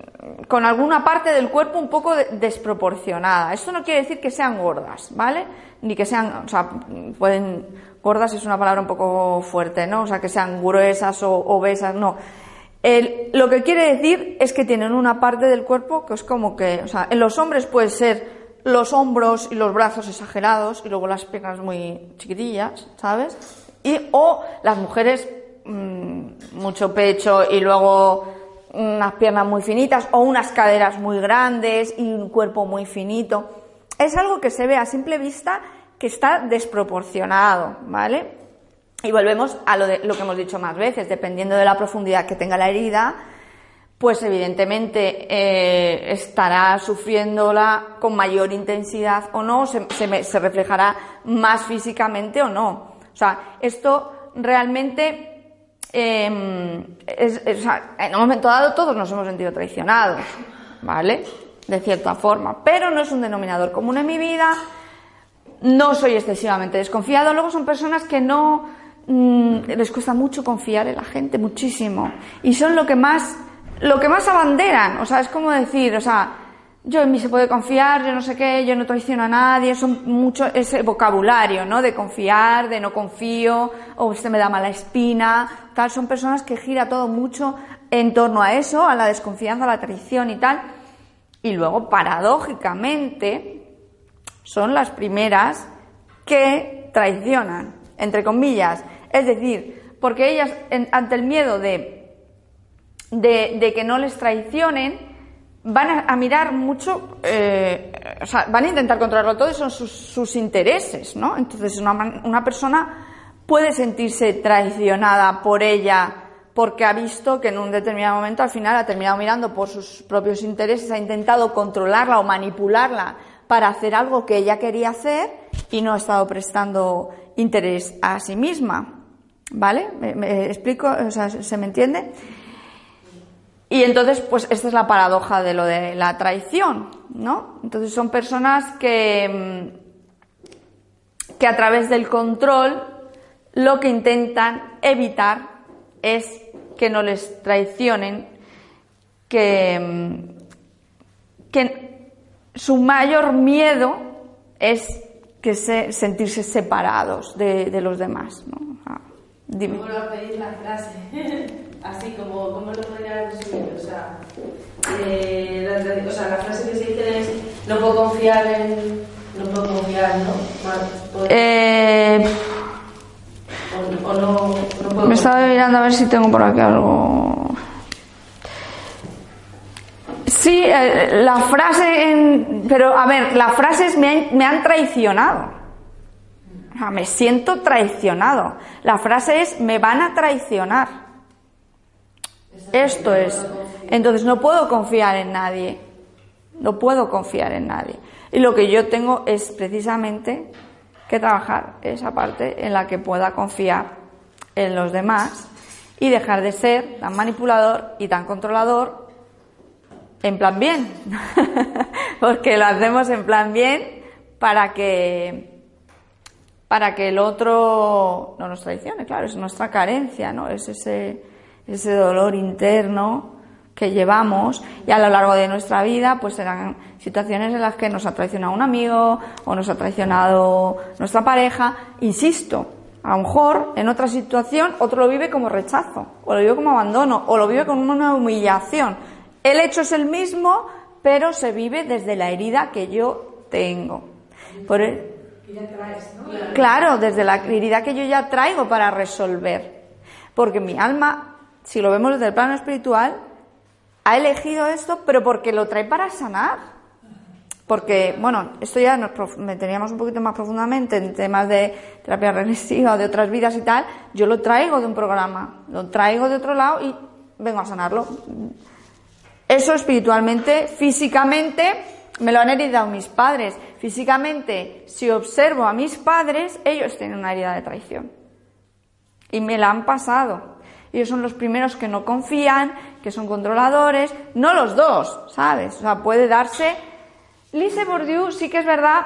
con alguna parte del cuerpo un poco desproporcionada. Esto no quiere decir que sean gordas, ¿vale? Ni que sean, o sea, pueden, gordas es una palabra un poco fuerte, ¿no? O sea, que sean gruesas o obesas, no. lo que quiere decir es que tienen una parte del cuerpo que es como que, o sea, en los hombres puede ser los hombros y los brazos exagerados y luego las piernas muy chiquitillas, ¿sabes? Y, o las mujeres, mm, mucho pecho y luego unas piernas muy finitas o unas caderas muy grandes y un cuerpo muy finito. Es algo que se ve a simple vista que está desproporcionado, ¿vale? Y volvemos a lo, de, lo que hemos dicho más veces, dependiendo de la profundidad que tenga la herida, pues evidentemente eh, estará sufriéndola con mayor intensidad o no, se, se reflejará más físicamente o no. O sea, esto realmente Em, en un momento dado todos nos hemos sentido traicionados, ¿vale? De cierta forma, pero no es un denominador común en mi vida, no soy excesivamente desconfiado, luego son personas que no mm, les cuesta mucho confiar en la gente, muchísimo, y son lo que más, lo que más abanderan, o sea, es como decir, o sea, yo en mí se puede confiar, yo no sé qué, yo no traiciono a nadie, son mucho ese vocabulario, ¿no? De confiar, de no confío, o usted me da mala espina, tal, son personas que gira todo mucho en torno a eso, a la desconfianza, a la traición y tal. Y luego, paradójicamente, son las primeras que traicionan, entre comillas. Es decir, porque ellas, ante el miedo de, de que no les traicionen, van a, mirar mucho, eh, o sea, van a intentar controlarlo todo y son sus, intereses, ¿no? Entonces una, persona puede sentirse traicionada por ella porque ha visto que en un determinado momento al final ha terminado mirando por sus propios intereses, ha intentado controlarla o manipularla para hacer algo que ella quería hacer y no ha estado prestando interés a sí misma. ¿Vale? ¿Me, explico? O sea, ¿se me entiende? Y entonces, pues esta es la paradoja de lo de la traición, ¿no? Entonces son personas que, mm, que a través del control lo que intentan evitar es que no les traicionen, que, mm, que su mayor miedo es que se, sentirse separados de, de los demás. ¿no? Dime. ¿Cómo lo pedís la frase? Así como, ¿cómo lo podría resumir? O sea, eh, la, o sea, la frase que se dice es no puedo confiar en... No puedo confiar, ¿no? Puedo, Eh, o, o no, no puedo me estaba mirando a ver si tengo por aquí algo. Sí, eh, la frase, en- pero a ver, las frases me han, me han traicionado. Sea, me siento traicionado. La frase es, me van a traicionar. Esto es. Entonces no puedo confiar en nadie. No puedo confiar en nadie. Y lo que yo tengo es precisamente que trabajar esa parte en la que pueda confiar en los demás y dejar de ser tan manipulador y tan controlador en plan bien. Porque lo hacemos en plan bien para que para que el otro no nos traicione, claro, es nuestra carencia, ¿no? Es ese, ese dolor interno que llevamos y a lo largo de nuestra vida pues serán situaciones en las que nos ha traicionado un amigo o nos ha traicionado nuestra pareja, insisto, a lo mejor en otra situación otro lo vive como rechazo, o lo vive como abandono, o lo vive como una humillación. El hecho es el mismo, pero se vive desde la herida que yo tengo. Por el- Claro, desde la herida que yo ya traigo para resolver. Porque mi alma, si lo vemos desde el plano espiritual, ha elegido esto, pero porque lo trae para sanar. Porque, bueno, esto ya nos meteríamos un poquito más profundamente en temas de terapia regresiva de otras vidas y tal. Yo lo traigo de un programa, lo traigo de otro lado y vengo a sanarlo. Eso espiritualmente, físicamente, me lo han heredado mis padres. Físicamente, si observo a mis padres, ellos tienen una herida de traición. Y me la han pasado. Ellos son los primeros que no confían, que son controladores. No los dos, ¿sabes? O sea, puede darse. Lise Bourdieu sí que es verdad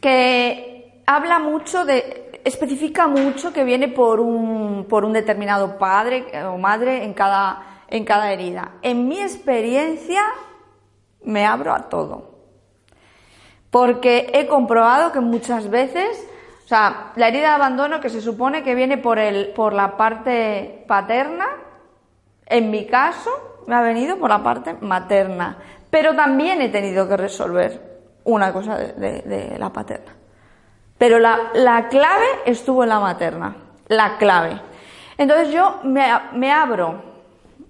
que habla mucho de, especifica mucho que viene por un, determinado padre o madre cada, en cada herida. En mi experiencia me abro a todo. Porque he comprobado que muchas veces, o sea, la herida de abandono que se supone que viene por, el, por la parte paterna, en mi caso me ha venido por la parte materna. Pero también he tenido que resolver una cosa de, la paterna. Pero la, la clave estuvo en la materna, la clave. Entonces yo me, me abro,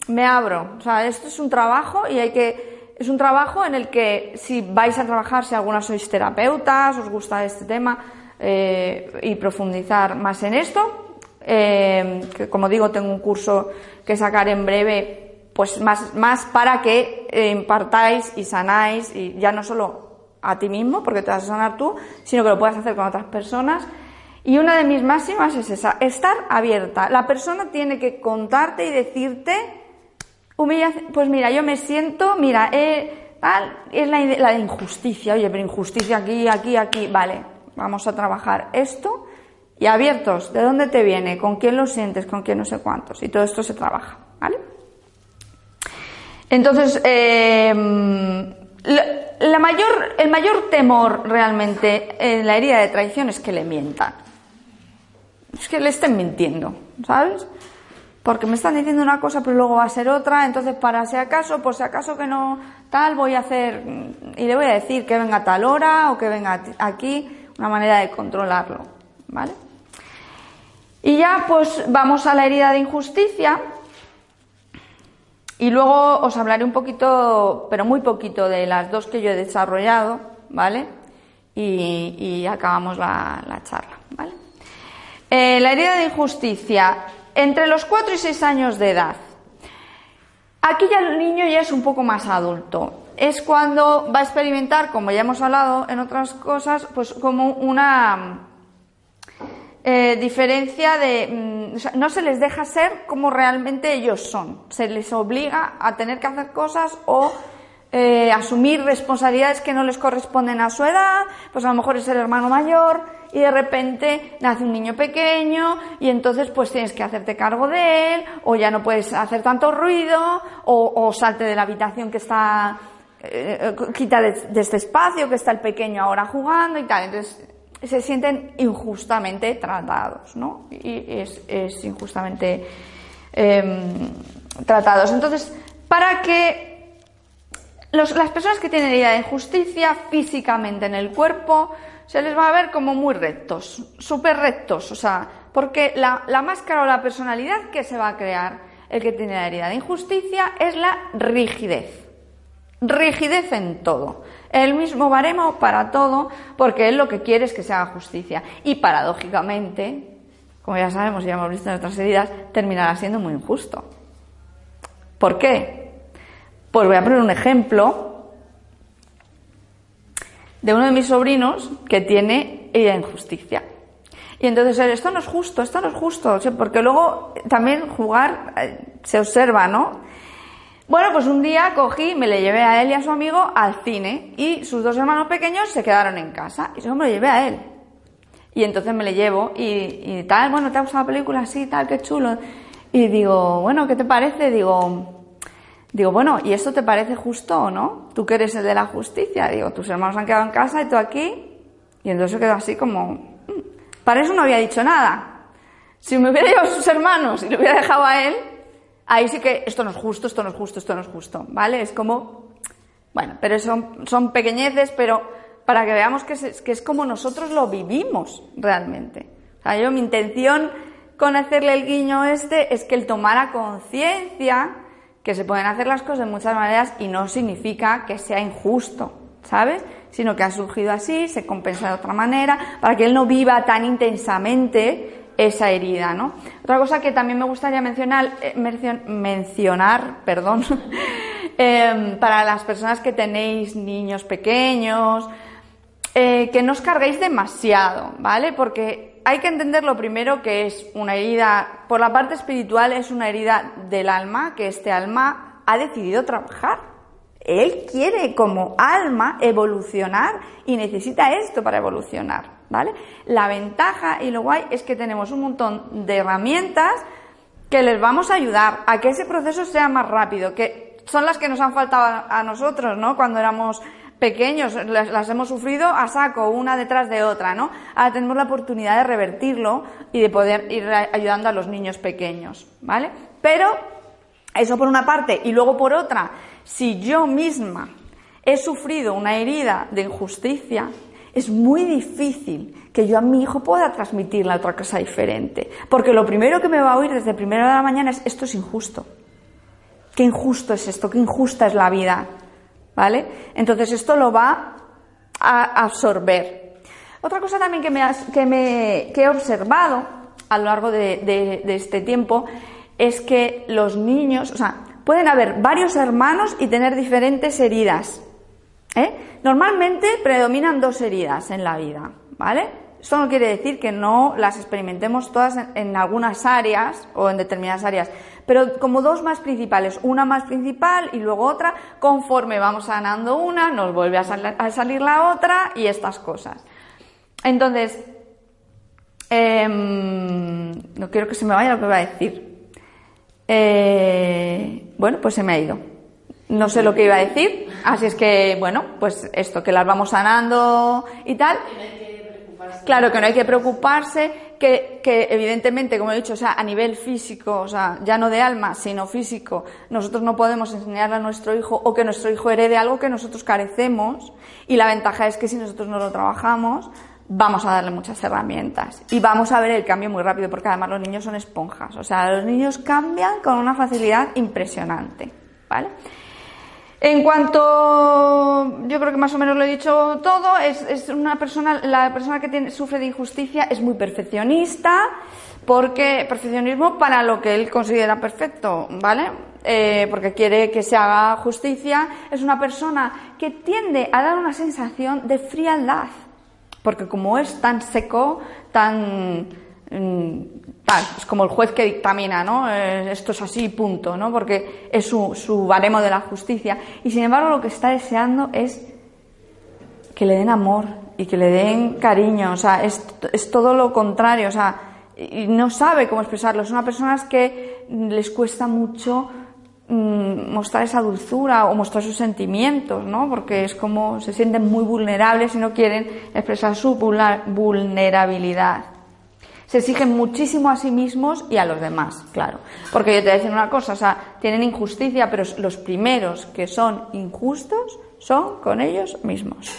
me abro. O sea, esto es un trabajo y hay que, es un trabajo en el que si vais a trabajar, si algunas sois terapeutas, os gusta este tema eh, y profundizar más en esto, eh, que como digo, tengo un curso que sacar en breve, pues más, más para que eh, impartáis y sanáis y ya no solo a ti mismo, porque te vas a sanar tú, sino que lo puedas hacer con otras personas. Y una de mis máximas es esa, estar abierta. La persona tiene que contarte y decirte, humillación, pues mira, yo me siento, mira, eh, es la, la injusticia, oye, pero injusticia aquí, aquí, aquí, vale, vamos a trabajar esto y abiertos, ¿de dónde te viene? ¿Con quién lo sientes? ¿Con quién no sé cuántos? Y todo esto se trabaja, ¿vale? Entonces, eh, la, la mayor, el mayor temor realmente en la herida de traición es que le mientan. Es que le estén mintiendo, ¿sabes? Porque me están diciendo una cosa, pero luego va a ser otra, entonces para si acaso, por si acaso que no tal, voy a hacer, y le voy a decir que venga a tal hora o que venga aquí, una manera de controlarlo, ¿vale? Y ya pues vamos a la herida de injusticia, y luego os hablaré un poquito, pero muy poquito, de las dos que yo he desarrollado, ¿vale? Y, acabamos la, la charla, ¿vale? Eh, la herida de injusticia, entre los 4 y 6 años de edad. Aquí ya el niño ya es un poco más adulto. Es cuando va a experimentar, como ya hemos hablado en otras cosas, pues como una eh, diferencia de... mm, no se les deja ser como realmente ellos son. Se les obliga a tener que hacer cosas o eh, asumir responsabilidades que no les corresponden a su edad. Pues a lo mejor es el hermano mayor y de repente nace un niño pequeño y entonces pues tienes que hacerte cargo de él o ya no puedes hacer tanto ruido o, o salte de la habitación que está eh, quita de, este espacio que está el pequeño ahora jugando y tal. Entonces se sienten injustamente tratados, ¿no? Y es, es injustamente eh, tratados. Entonces, para que los, las personas que tienen herida de injusticia físicamente en el cuerpo se les va a ver como muy rectos, súper rectos, o sea, porque la, la máscara o la personalidad que se va a crear el que tiene la herida de injusticia es la rigidez. Rigidez en todo. El mismo baremo para todo, porque él lo que quiere es que se haga justicia. Y paradójicamente, como ya sabemos y ya hemos visto en otras heridas, terminará siendo muy injusto. ¿Por qué? Pues voy a poner un ejemplo de uno de mis sobrinos que tiene de injusticia. Y entonces esto no es justo, esto no es justo, porque luego también jugar eh, se observa, ¿no? Bueno, pues un día cogí, me le llevé a él y a su amigo al cine y sus dos hermanos pequeños se quedaron en casa y yo me lo llevé a él. Y entonces me le llevo y, y tal, bueno, ¿te ha gustado la película? Sí, tal, qué chulo. Y digo, bueno, ¿qué te parece? Digo, digo, bueno, ¿y esto te parece justo o no? Tú que eres el de la justicia. Digo, tus hermanos han quedado en casa y tú aquí. Y entonces quedó así como, para eso no había dicho nada. Si me hubiera llevado a sus hermanos y lo hubiera dejado a él, ahí sí que esto no es justo, esto no es justo, esto no es justo, ¿vale? Es como, bueno, pero son, son pequeñeces, pero para que veamos que es, que es como nosotros lo vivimos realmente. O sea, yo mi intención con hacerle el guiño este es que él tomara conciencia que se pueden hacer las cosas de muchas maneras y no significa que sea injusto, ¿sabes? sino que ha surgido así, se compensa de otra manera, para que él no viva tan intensamente esa herida, ¿no? Otra cosa que también me gustaría mencionar, eh, mencionar, perdón, eh, para las personas que tenéis niños pequeños, eh, que no os carguéis demasiado, ¿vale? Porque hay que entender lo primero que es una herida, por la parte espiritual es una herida del alma, que este alma ha decidido trabajar. Él quiere como alma evolucionar y necesita esto para evolucionar, ¿vale? La ventaja y lo guay es que tenemos un montón de herramientas que les vamos a ayudar a que ese proceso sea más rápido, que son las que nos han faltado a nosotros, ¿no? Cuando éramos pequeños, las, hemos sufrido a saco, una detrás de otra, ¿no? Ahora tenemos la oportunidad de revertirlo y de poder ir ayudando a los niños pequeños, ¿vale? Pero eso por una parte y luego por otra, si yo misma he sufrido una herida de injusticia, es muy difícil que yo a mi hijo pueda transmitirle otra cosa diferente. Porque lo primero que me va a oír desde primera de la mañana es esto es injusto. Qué injusto es esto, qué injusta es la vida. ¿Vale? Entonces esto lo va a absorber. Otra cosa también que, me, que, me, he observado a lo largo de, de este tiempo es que los niños, o sea, pueden haber varios hermanos y tener diferentes heridas. ¿eh? Normalmente predominan dos heridas en la vida, ¿vale? Esto no quiere decir que no las experimentemos todas en, algunas áreas o en determinadas áreas, pero como dos más principales, una más principal y luego otra, conforme vamos sanando una, nos vuelve a, salir la otra y estas cosas. Entonces, em, no quiero que se me vaya lo que voy a decir. Eh, bueno, pues se me ha ido. No sé lo que iba a decir, así es que, bueno, pues esto, que las vamos sanando y tal. Claro que no hay que preocuparse, que, que, evidentemente, como he dicho, o sea, a nivel físico, o sea, ya no de alma, sino físico, nosotros no podemos enseñarle a nuestro hijo o que nuestro hijo herede algo que nosotros carecemos y la ventaja es que si nosotros no lo trabajamos, vamos a darle muchas herramientas y vamos a ver el cambio muy rápido porque además los niños son esponjas, o sea, los niños cambian con una facilidad impresionante, ¿vale? En cuanto, yo creo que más o menos lo he dicho todo, es, una persona, la persona que tiene, sufre de injusticia es muy perfeccionista, porque perfeccionismo para lo que él considera perfecto, ¿vale? Eh, porque quiere que se haga justicia, es una persona que tiende a dar una sensación de frialdad, porque como es tan seco, tan, es como el juez que dictamina, ¿no? Eh, esto es así, punto, ¿no? Porque es su, su baremo de la justicia. Y sin embargo, lo que está deseando es que le den amor y que le den cariño, o sea, es, es todo lo contrario, o sea, y no sabe cómo expresarlo. Son personas que les cuesta mucho mm, mostrar esa dulzura o mostrar sus sentimientos, ¿no? Porque es como se sienten muy vulnerables y no quieren expresar su vulnerabilidad. Se exigen muchísimo a sí mismos y a los demás, claro. Porque yo te voy a decir una cosa, o sea, tienen injusticia, pero los primeros que son injustos son con ellos mismos.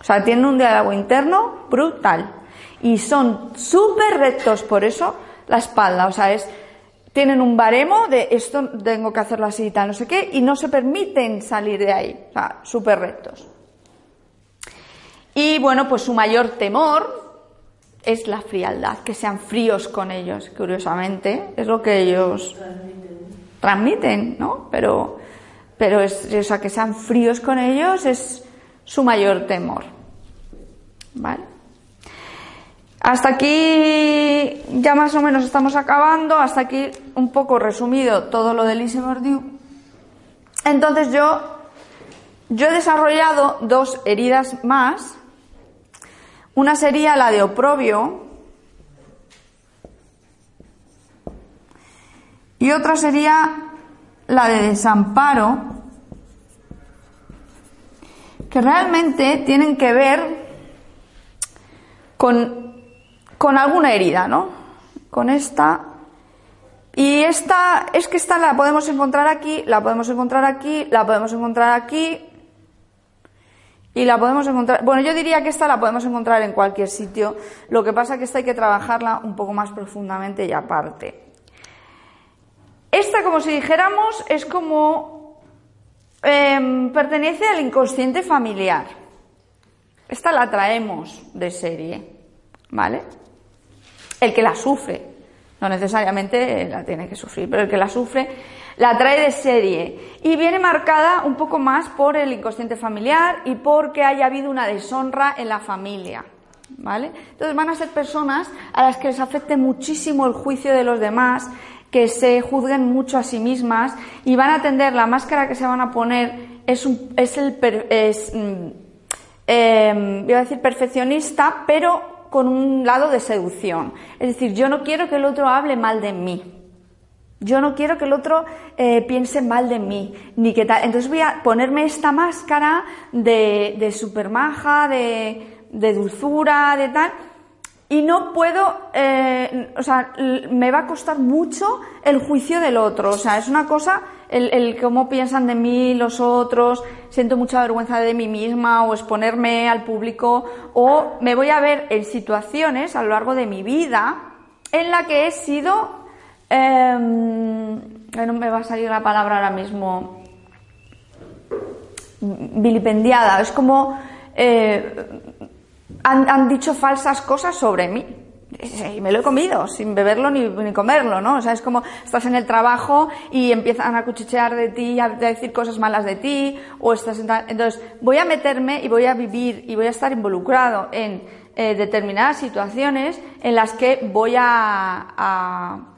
O sea, tienen un diálogo interno brutal. Y son súper rectos, por eso la espalda, o sea, es tienen un baremo de esto tengo que hacerlo así y tal, no sé qué, y no se permiten salir de ahí, o sea, súper rectos. Y bueno, pues su mayor temor es la frialdad, que sean fríos con ellos, curiosamente, es lo que ellos transmiten, ¿no? Pero, pero es, que sean fríos con ellos es su mayor temor. ¿Vale? Hasta aquí ya más o menos estamos acabando, hasta aquí un poco resumido todo lo de Lise Bourdieu. Entonces yo, yo he desarrollado dos heridas más. Una sería la de oprobio y otra sería la de desamparo, que realmente tienen que ver con con alguna herida, ¿no? Con esta. Y esta, es que esta la podemos encontrar aquí, la podemos encontrar aquí, la podemos encontrar aquí. Y la podemos encontrar, bueno, yo diría que esta la podemos encontrar en cualquier sitio. Lo que pasa es que esta hay que trabajarla un poco más profundamente y aparte. Esta, como si dijéramos, es como em, pertenece al inconsciente familiar. Esta la traemos de serie, ¿vale? el que la sufre, no necesariamente la tiene que sufrir, pero el que la sufre la trae de serie y viene marcada un poco más por el inconsciente familiar y porque haya habido una deshonra en la familia. ¿Vale? Entonces van a ser personas a las que les afecte muchísimo el juicio de los demás, que se juzguen mucho a sí mismas y van a tender, la máscara que se van a poner es, un, es el, es, mm, eh, a decir perfeccionista, pero con un lado de seducción. Es decir, yo no quiero que el otro hable mal de mí. Yo no quiero que el otro eh, piense mal de mí, ni que tal. Entonces voy a ponerme esta máscara de, de supermaja, de, dulzura, de tal, y no puedo, eh, o sea, me va a costar mucho el juicio del otro. O sea, es una cosa, el, el, cómo piensan de mí los otros, siento mucha vergüenza de mí misma o exponerme al público, o me voy a ver en situaciones a lo largo de mi vida en la que he sido, eh, no me va a salir la palabra ahora mismo, vilipendiada. Es como, eh, han, dicho falsas cosas sobre mí. Y me lo he comido, sin beberlo ni, comerlo, ¿no? O sea, es como estás en el trabajo y empiezan a cuchichear de ti, a decir cosas malas de ti, o estás Entonces, voy a meterme y voy a vivir y voy a estar involucrado en eh, determinadas situaciones en las que voy a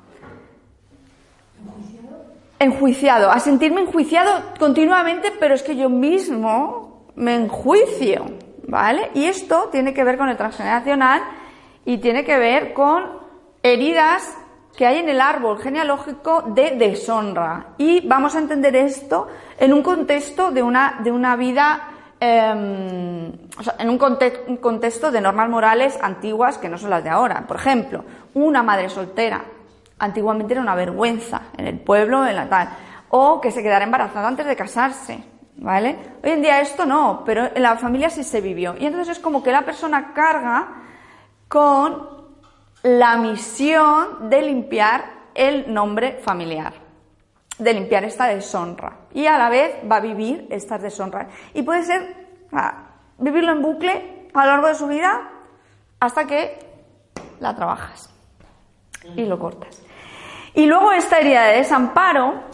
enjuiciado, a sentirme enjuiciado continuamente, pero es que yo mismo me enjuicio. ¿vale? Y esto tiene que ver con el transgeneracional y tiene que ver con heridas que hay en el árbol genealógico de deshonra. Y vamos a entender esto en un contexto de una, de una vida, em, en un, contexto de normas morales antiguas que no son las de ahora. Por ejemplo, una madre soltera. Antiguamente era una vergüenza en el pueblo, en la tal. O que se quedara embarazada antes de casarse. ¿Vale? Hoy en día esto no, pero en la familia sí se vivió. Y entonces es como que la persona carga con la misión de limpiar el nombre familiar, de limpiar esta deshonra. Y a la vez va a vivir estas deshonras. Y puede ser vivirlo en bucle a lo largo de su vida hasta que la trabajas y lo cortas. Y luego esta herida de desamparo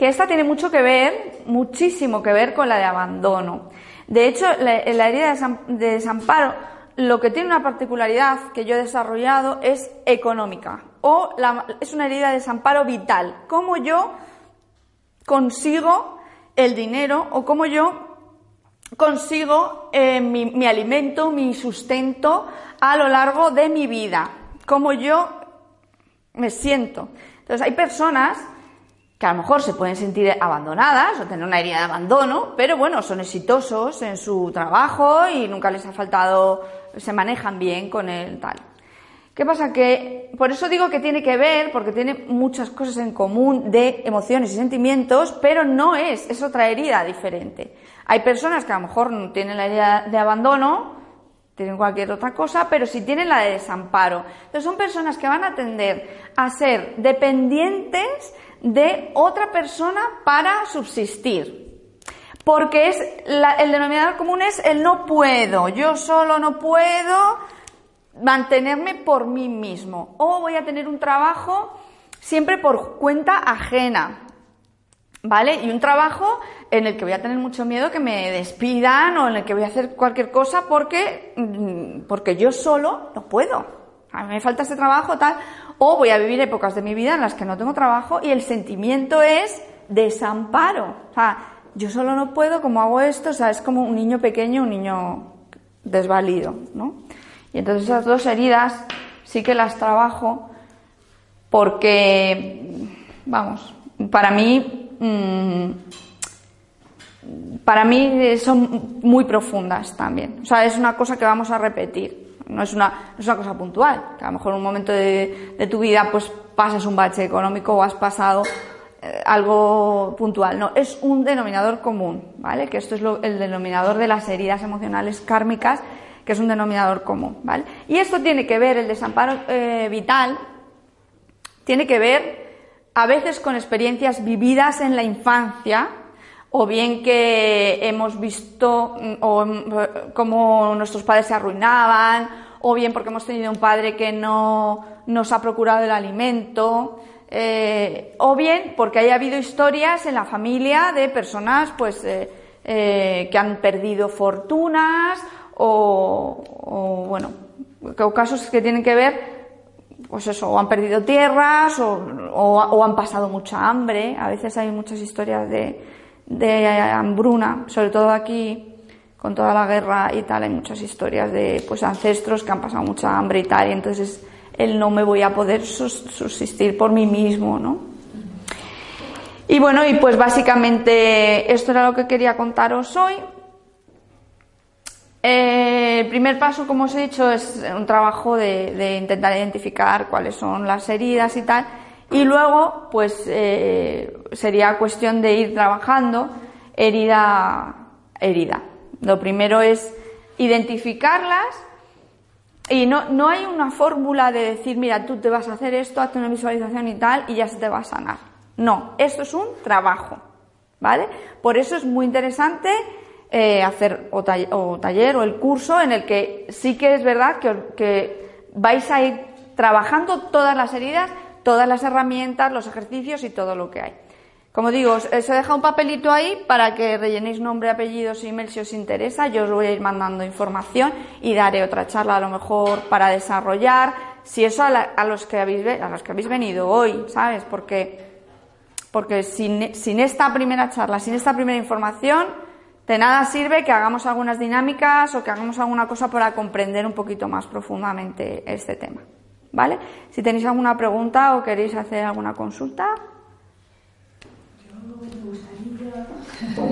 que esta tiene mucho que ver, muchísimo que ver con la de abandono. De hecho, la, herida de desamparo, lo que tiene una particularidad que yo he desarrollado es económica, o es una herida de desamparo vital. ¿Cómo yo consigo el dinero o cómo yo consigo eh, mi, mi alimento, mi sustento a lo largo de mi vida? ¿Cómo yo me siento? Entonces, hay personas que a lo mejor se pueden sentir abandonadas o tener una herida de abandono, pero bueno, son exitosos en su trabajo y nunca les ha faltado, se manejan bien con el tal. ¿Qué pasa? Que por eso digo que tiene que ver, porque tiene muchas cosas en común de emociones y sentimientos, pero no es, es otra herida diferente. Hay personas que a lo mejor tienen la herida de abandono, tienen cualquier otra cosa, pero sí tienen la de desamparo. Entonces son personas que van a tender a ser dependientes de otra persona para subsistir. Porque es el denominador común es el no puedo, yo solo no puedo mantenerme por mí mismo. O voy a tener un trabajo siempre por cuenta ajena. ¿Vale? Y un trabajo en el que voy a tener mucho miedo que me despidan o en el que voy a hacer cualquier cosa porque, mm, porque yo solo no puedo. A mí me falta ese trabajo, tal. O voy a vivir épocas de mi vida en las que no tengo trabajo y el sentimiento es desamparo. O sea, yo solo no puedo, como hago esto, o sea, es como un niño pequeño, un niño desvalido, ¿no? Y entonces esas dos heridas sí que las trabajo porque, vamos, para mí, mm, para mí son muy profundas también. O sea, es una cosa que vamos a repetir. No es una, es una cosa puntual, que a lo mejor en un momento de, tu vida pues pasas un bache económico o has pasado eh, algo puntual. No, es un denominador común, ¿vale? Que esto es el denominador de las heridas emocionales kármicas, que es un denominador común, ¿vale? Y esto tiene que ver, el desamparo eh, vital, tiene que ver a veces con experiencias vividas en la infancia, o bien que hemos visto mm, o, mm, cómo nuestros padres se arruinaban, o bien porque hemos tenido un padre que no nos ha procurado el alimento, eh, o bien porque haya habido historias en la familia de personas pues eh, eh, que han perdido fortunas o, bueno, casos que tienen que ver pues eso, o han perdido tierras o, o han pasado mucha hambre. A veces hay muchas historias de, de hambruna, sobre todo aquí con toda la guerra y tal, hay muchas historias de pues ancestros que han pasado mucha hambre y tal, y entonces él no me voy a poder subsistir por mí mismo, ¿no? Y bueno, y pues básicamente esto era lo que quería contaros hoy. Eh, el primer paso, como os he dicho, es un trabajo de, intentar identificar cuáles son las heridas y tal. Y luego, pues eh, sería cuestión de ir trabajando herida herida. Lo primero es identificarlas y no, no hay una fórmula de decir, mira, tú te vas a hacer esto, hazte una visualización y tal, y ya se te va a sanar. No, esto es un trabajo, ¿vale? Por eso es muy interesante eh, hacer o, taller o el curso en el que sí que es verdad que, que vais a ir trabajando todas las heridas todas las herramientas, los ejercicios y todo lo que hay. Como digo, os, he dejado un papelito ahí para que rellenéis nombre, apellidos email si os interesa. Yo os voy a ir mandando información y daré otra charla a lo mejor para desarrollar. Si eso a, los, que habéis, a los que habéis venido hoy, ¿sabes? Porque, porque sin, sin esta primera charla, sin esta primera información, de nada sirve que hagamos algunas dinámicas o que hagamos alguna cosa para comprender un poquito más profundamente este tema. ¿Vale? Si tenéis alguna pregunta o queréis hacer alguna consulta.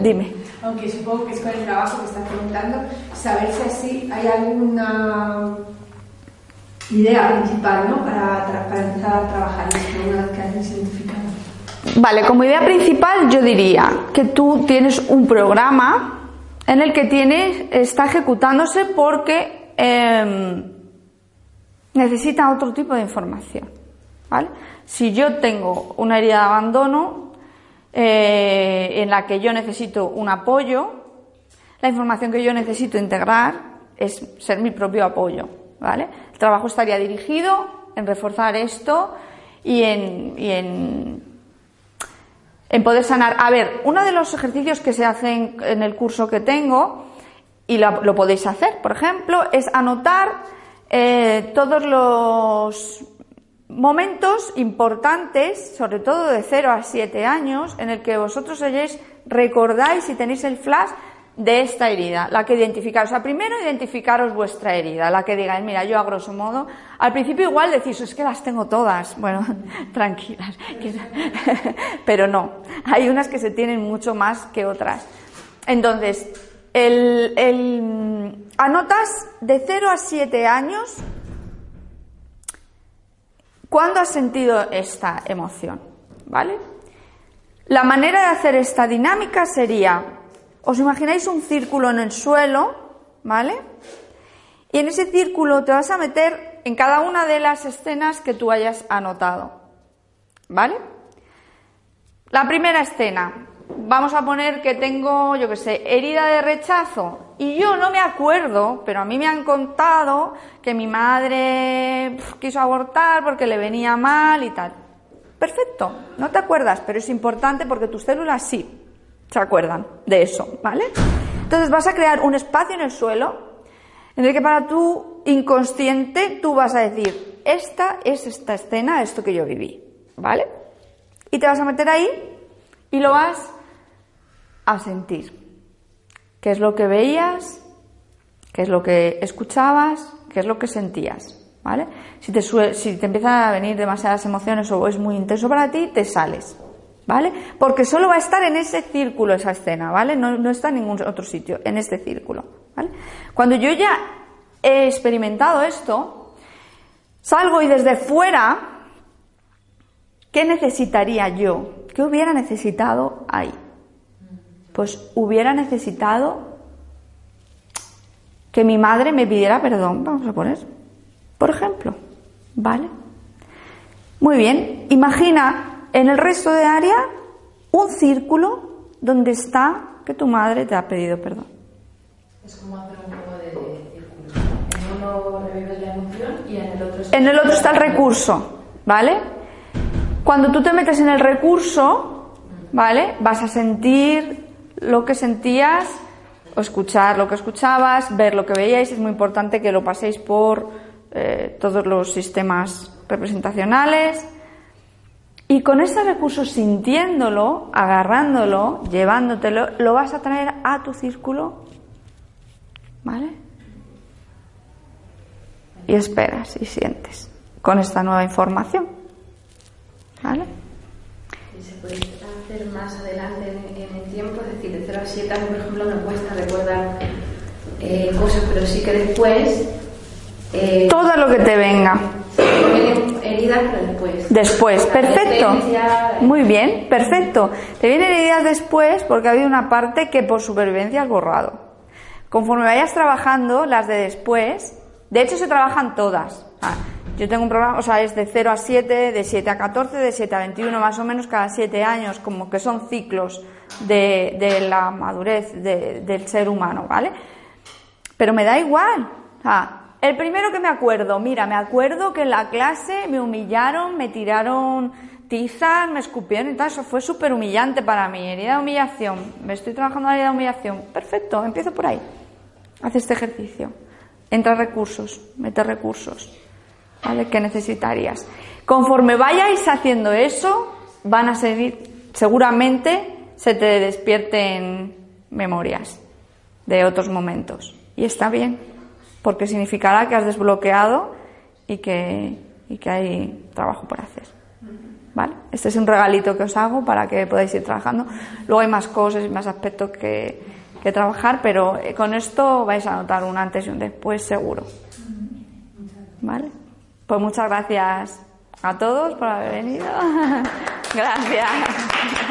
Dime. aunque supongo que es con el trabajo que estás preguntando, saber si así hay alguna idea principal ¿no? para, para empezar a trabajar esto una vez que hayas identificado. Vale, como idea principal yo diría que tú tienes un programa en el que tienes, está ejecutándose porque eh, necesita otro tipo de información. ¿vale? Si yo tengo una herida de abandono eh, en la que yo necesito un apoyo, la información que yo necesito integrar es ser mi propio apoyo. ¿vale? El trabajo estaría dirigido en reforzar esto y en, y en, en poder sanar. A ver, uno de los ejercicios que se hacen en el curso que tengo, y lo podéis hacer, por ejemplo, es anotar eh, todos los momentos importantes, sobre todo de 0 a 7 años, en el que vosotros hayáis, recordáis y tenéis el flash de esta herida, la que identificaros. O sea, primero identificaros vuestra herida, la que digáis, mira, yo a grosso modo, al principio igual decís, es que las tengo todas. Bueno, tranquilas. Pero no, hay unas que se tienen mucho más que otras. Entonces, el, el, anotas de 0 a 7 años cuándo has sentido esta emoción, ¿vale? La manera de hacer esta dinámica sería, os imagináis un círculo en el suelo, ¿vale? Y en ese círculo te vas a meter en cada una de las escenas que tú hayas anotado, ¿vale? La primera escena, vamos a poner que tengo, yo qué sé, herida de rechazo. Y yo no me acuerdo, pero a mí me han contado que mi madre quiso abortar porque le venía mal y tal. Perfecto, no te acuerdas, pero es importante porque tus células sí se acuerdan de eso, ¿vale? Entonces vas a crear un espacio en el suelo en el que para tu inconsciente tú vas a decir, esta es esta escena, esto que yo viví, ¿vale? Y te vas a meter ahí y lo vas a sentir. ¿Qué es lo que veías? ¿Qué es lo que escuchabas? ¿Qué es lo que sentías? ¿Vale? Si te, si te empiezan a venir demasiadas emociones o es muy intenso para ti, te sales. ¿Vale? Porque solo va a estar en ese círculo esa escena, ¿vale? No, no está en ningún otro sitio, en este círculo. ¿vale? Cuando yo ya he experimentado esto, salgo y desde fuera, ¿qué necesitaría yo? ¿Qué hubiera necesitado ahí? pues hubiera necesitado que mi madre me pidiera perdón, vamos a poner, por ejemplo, ¿vale? Muy bien, imagina en el resto de área un círculo donde está que tu madre te ha pedido perdón. Es como hacer un juego de, círculos. En uno revives la emoción y en el otro... En el otro está el recurso, ¿vale? Cuando tú te metes en el recurso, ¿vale? Vas a sentir lo que sentías, o escuchar lo que escuchabas, ver lo que veíais. Es muy importante que lo paséis por eh, todos los sistemas representacionales. Y con ese recurso, sintiéndolo, agarrándolo, llevándotelo, lo vas a traer a tu círculo. ¿Vale? Y esperas y sientes con esta nueva información. ¿Vale? hacer más adelante en, el tiempo, es decir, de 0 a 7 años, por ejemplo, me cuesta recordar eh, cosas, pero sí que después... Eh, Todo lo que te venga. Heridas, pero después. Después, perfecto. Muy bien, perfecto. Te vienen heridas después porque ha habido una parte que por supervivencia has borrado. Conforme vayas trabajando, las de después, de hecho se trabajan todas. Ah, yo tengo un programa, o sea, es de 0 a 7, de 7 a 14, de 7 a 21, más o menos cada 7 años, como que son ciclos de, de la madurez del ser humano, ¿vale? Pero me da igual. El primero que me acuerdo, mira, me acuerdo que en la clase me humillaron, me tiraron tizas, me escupieron y tal, eso fue súper humillante para mí, herida de humillación, me estoy trabajando la herida de humillación, perfecto, empiezo por ahí, haz este ejercicio, entra recursos, mete recursos, ¿vale? ¿Qué necesitarías? Conforme vayáis haciendo eso, van a seguir, seguramente se te despierten memorias de otros momentos. Y está bien, porque significará que has desbloqueado y que, y que hay trabajo por hacer. ¿Vale? Este es un regalito que os hago para que podáis ir trabajando. Luego hay más cosas y más aspectos que, que trabajar, pero con esto vais a notar un antes y un después seguro. ¿Vale? Pues muchas gracias a todos por haber venido. gracias.